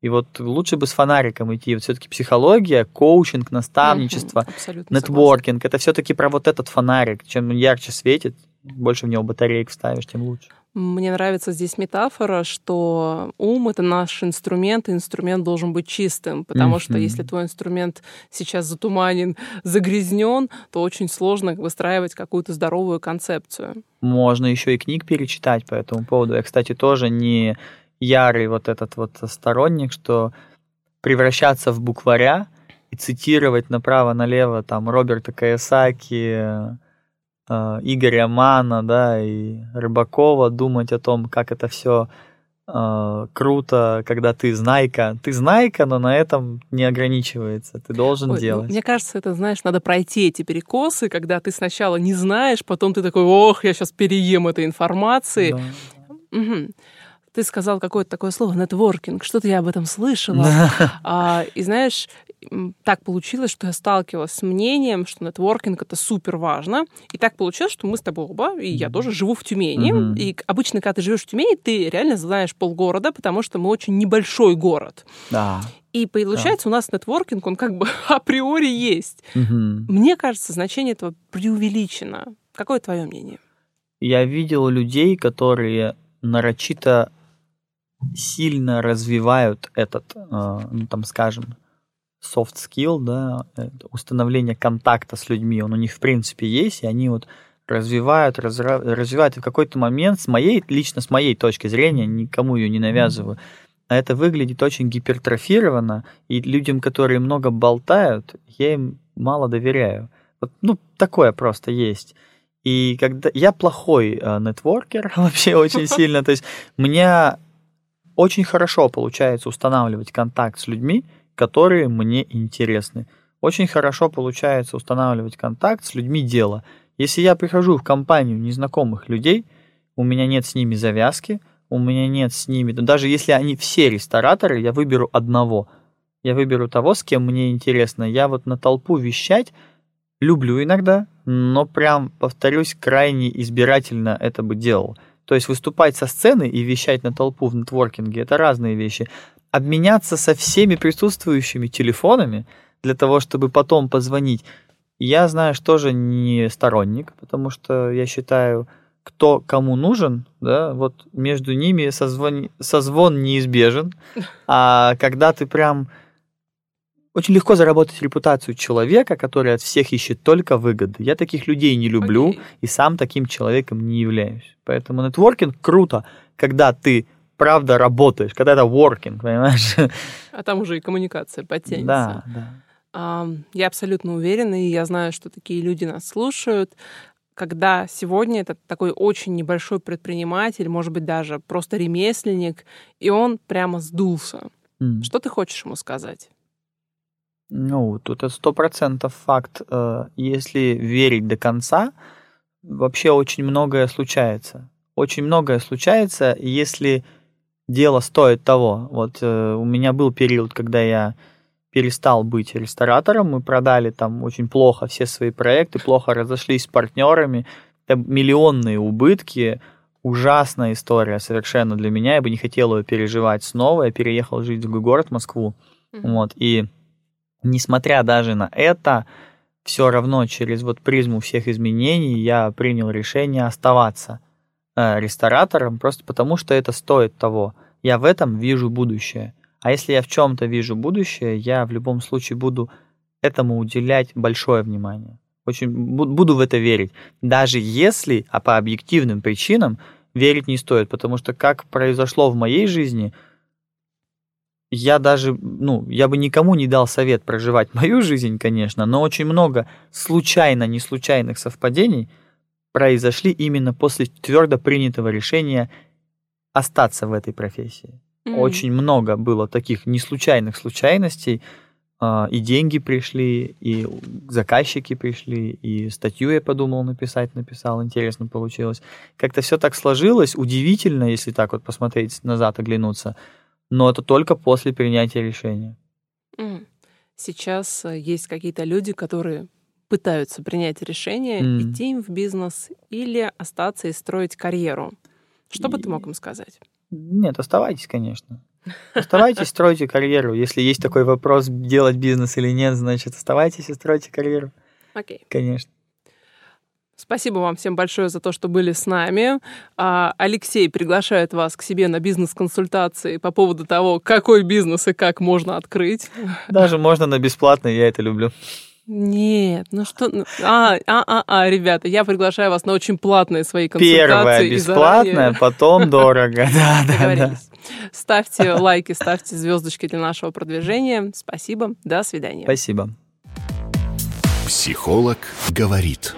И вот лучше бы с фонариком идти. Вот все-таки психология, коучинг, наставничество, нетворкинг это все-таки про вот этот фонарик. Чем ярче светит, больше в него батареек вставишь, тем лучше. Мне нравится здесь метафора, что ум это наш инструмент, и инструмент должен быть чистым, потому mm-hmm. что если твой инструмент сейчас затуманен, загрязнен, то очень сложно выстраивать какую-то здоровую концепцию. Можно еще и книг перечитать по этому поводу. Я, кстати, тоже не ярый вот этот вот сторонник, что превращаться в букваря и цитировать направо-налево там Роберта Каясаки, э, Игоря Мана, да, и Рыбакова, думать о том, как это все э, круто, когда ты знайка. Ты знайка, но на этом не ограничивается. Ты должен Ой, ну, делать. Ну, мне кажется, это, знаешь, надо пройти эти перекосы, когда ты сначала не знаешь, потом ты такой, ох, я сейчас переем этой информации. Да. Угу ты сказал какое-то такое слово нетворкинг, что-то я об этом слышала. а, и знаешь, так получилось, что я сталкивалась с мнением, что нетворкинг это супер важно. И так получилось, что мы с тобой оба, и я тоже живу в Тюмени. Mm-hmm. И обычно, когда ты живешь в Тюмени, ты реально знаешь полгорода, потому что мы очень небольшой город. Да. И получается, да. у нас нетворкинг, он как бы априори есть. Mm-hmm. Мне кажется, значение этого преувеличено. Какое твое мнение? Я видел людей, которые нарочито сильно развивают этот, э, ну, там, скажем, soft skill, да, установление контакта с людьми, он у них в принципе есть, и они вот развивают, разра... развивают, и в какой-то момент, с моей, лично с моей точки зрения, никому ее не навязываю, а это выглядит очень гипертрофированно, и людям, которые много болтают, я им мало доверяю. Вот, ну, такое просто есть. И когда я плохой э, нетворкер вообще очень сильно, то есть мне очень хорошо получается устанавливать контакт с людьми, которые мне интересны. Очень хорошо получается устанавливать контакт с людьми дела. Если я прихожу в компанию незнакомых людей, у меня нет с ними завязки, у меня нет с ними, даже если они все рестораторы, я выберу одного. Я выберу того, с кем мне интересно. Я вот на толпу вещать люблю иногда, но прям, повторюсь, крайне избирательно это бы делал. То есть выступать со сцены и вещать на толпу в нетворкинге – это разные вещи. Обменяться со всеми присутствующими телефонами для того, чтобы потом позвонить, я, знаешь, тоже не сторонник, потому что я считаю, кто кому нужен, да, вот между ними созвон, созвон неизбежен, а когда ты прям очень легко заработать репутацию человека, который от всех ищет только выгоды. Я таких людей не люблю okay. и сам таким человеком не являюсь. Поэтому нетворкинг круто, когда ты правда работаешь, когда это working, понимаешь? А там уже и коммуникация подтянется. Да, да. Я абсолютно уверена, и я знаю, что такие люди нас слушают. Когда сегодня это такой очень небольшой предприниматель, может быть, даже просто ремесленник, и он прямо сдулся. Mm. Что ты хочешь ему сказать? Ну, тут это сто процентов факт. Э, если верить до конца, вообще очень многое случается. Очень многое случается, если дело стоит того. Вот э, у меня был период, когда я перестал быть ресторатором, мы продали там очень плохо все свои проекты, плохо разошлись с партнерами, это миллионные убытки, ужасная история совершенно для меня, я бы не хотел ее переживать снова, я переехал жить в другой город, Москву, mm-hmm. вот, и несмотря даже на это, все равно через вот призму всех изменений я принял решение оставаться э, ресторатором, просто потому что это стоит того. Я в этом вижу будущее. А если я в чем-то вижу будущее, я в любом случае буду этому уделять большое внимание. Очень буду в это верить. Даже если, а по объективным причинам, верить не стоит. Потому что как произошло в моей жизни, я даже, ну, я бы никому не дал совет проживать мою жизнь, конечно, но очень много случайно, не случайных совпадений произошли именно после твердо принятого решения остаться в этой профессии. Mm. Очень много было таких неслучайных случайностей. А, и деньги пришли, и заказчики пришли, и статью я подумал написать, написал, интересно получилось. Как-то все так сложилось, удивительно, если так вот посмотреть назад, оглянуться. Но это только после принятия решения. Сейчас э, есть какие-то люди, которые пытаются принять решение, mm. идти им в бизнес или остаться и строить карьеру. Что и... бы ты мог им сказать? Нет, оставайтесь, конечно. Оставайтесь, стройте карьеру. Если есть такой вопрос, делать бизнес или нет, значит, оставайтесь и стройте карьеру. Окей. Okay. Конечно. Спасибо вам всем большое за то, что были с нами. А, Алексей приглашает вас к себе на бизнес-консультации по поводу того, какой бизнес и как можно открыть. Даже можно на бесплатно, я это люблю. Нет, ну что... Ну, а, а, а, а, ребята, я приглашаю вас на очень платные свои консультации. Первое бесплатное, потом дорого. Да, да, да. Ставьте лайки, ставьте звездочки для нашего продвижения. Спасибо, до свидания. Спасибо. Психолог говорит.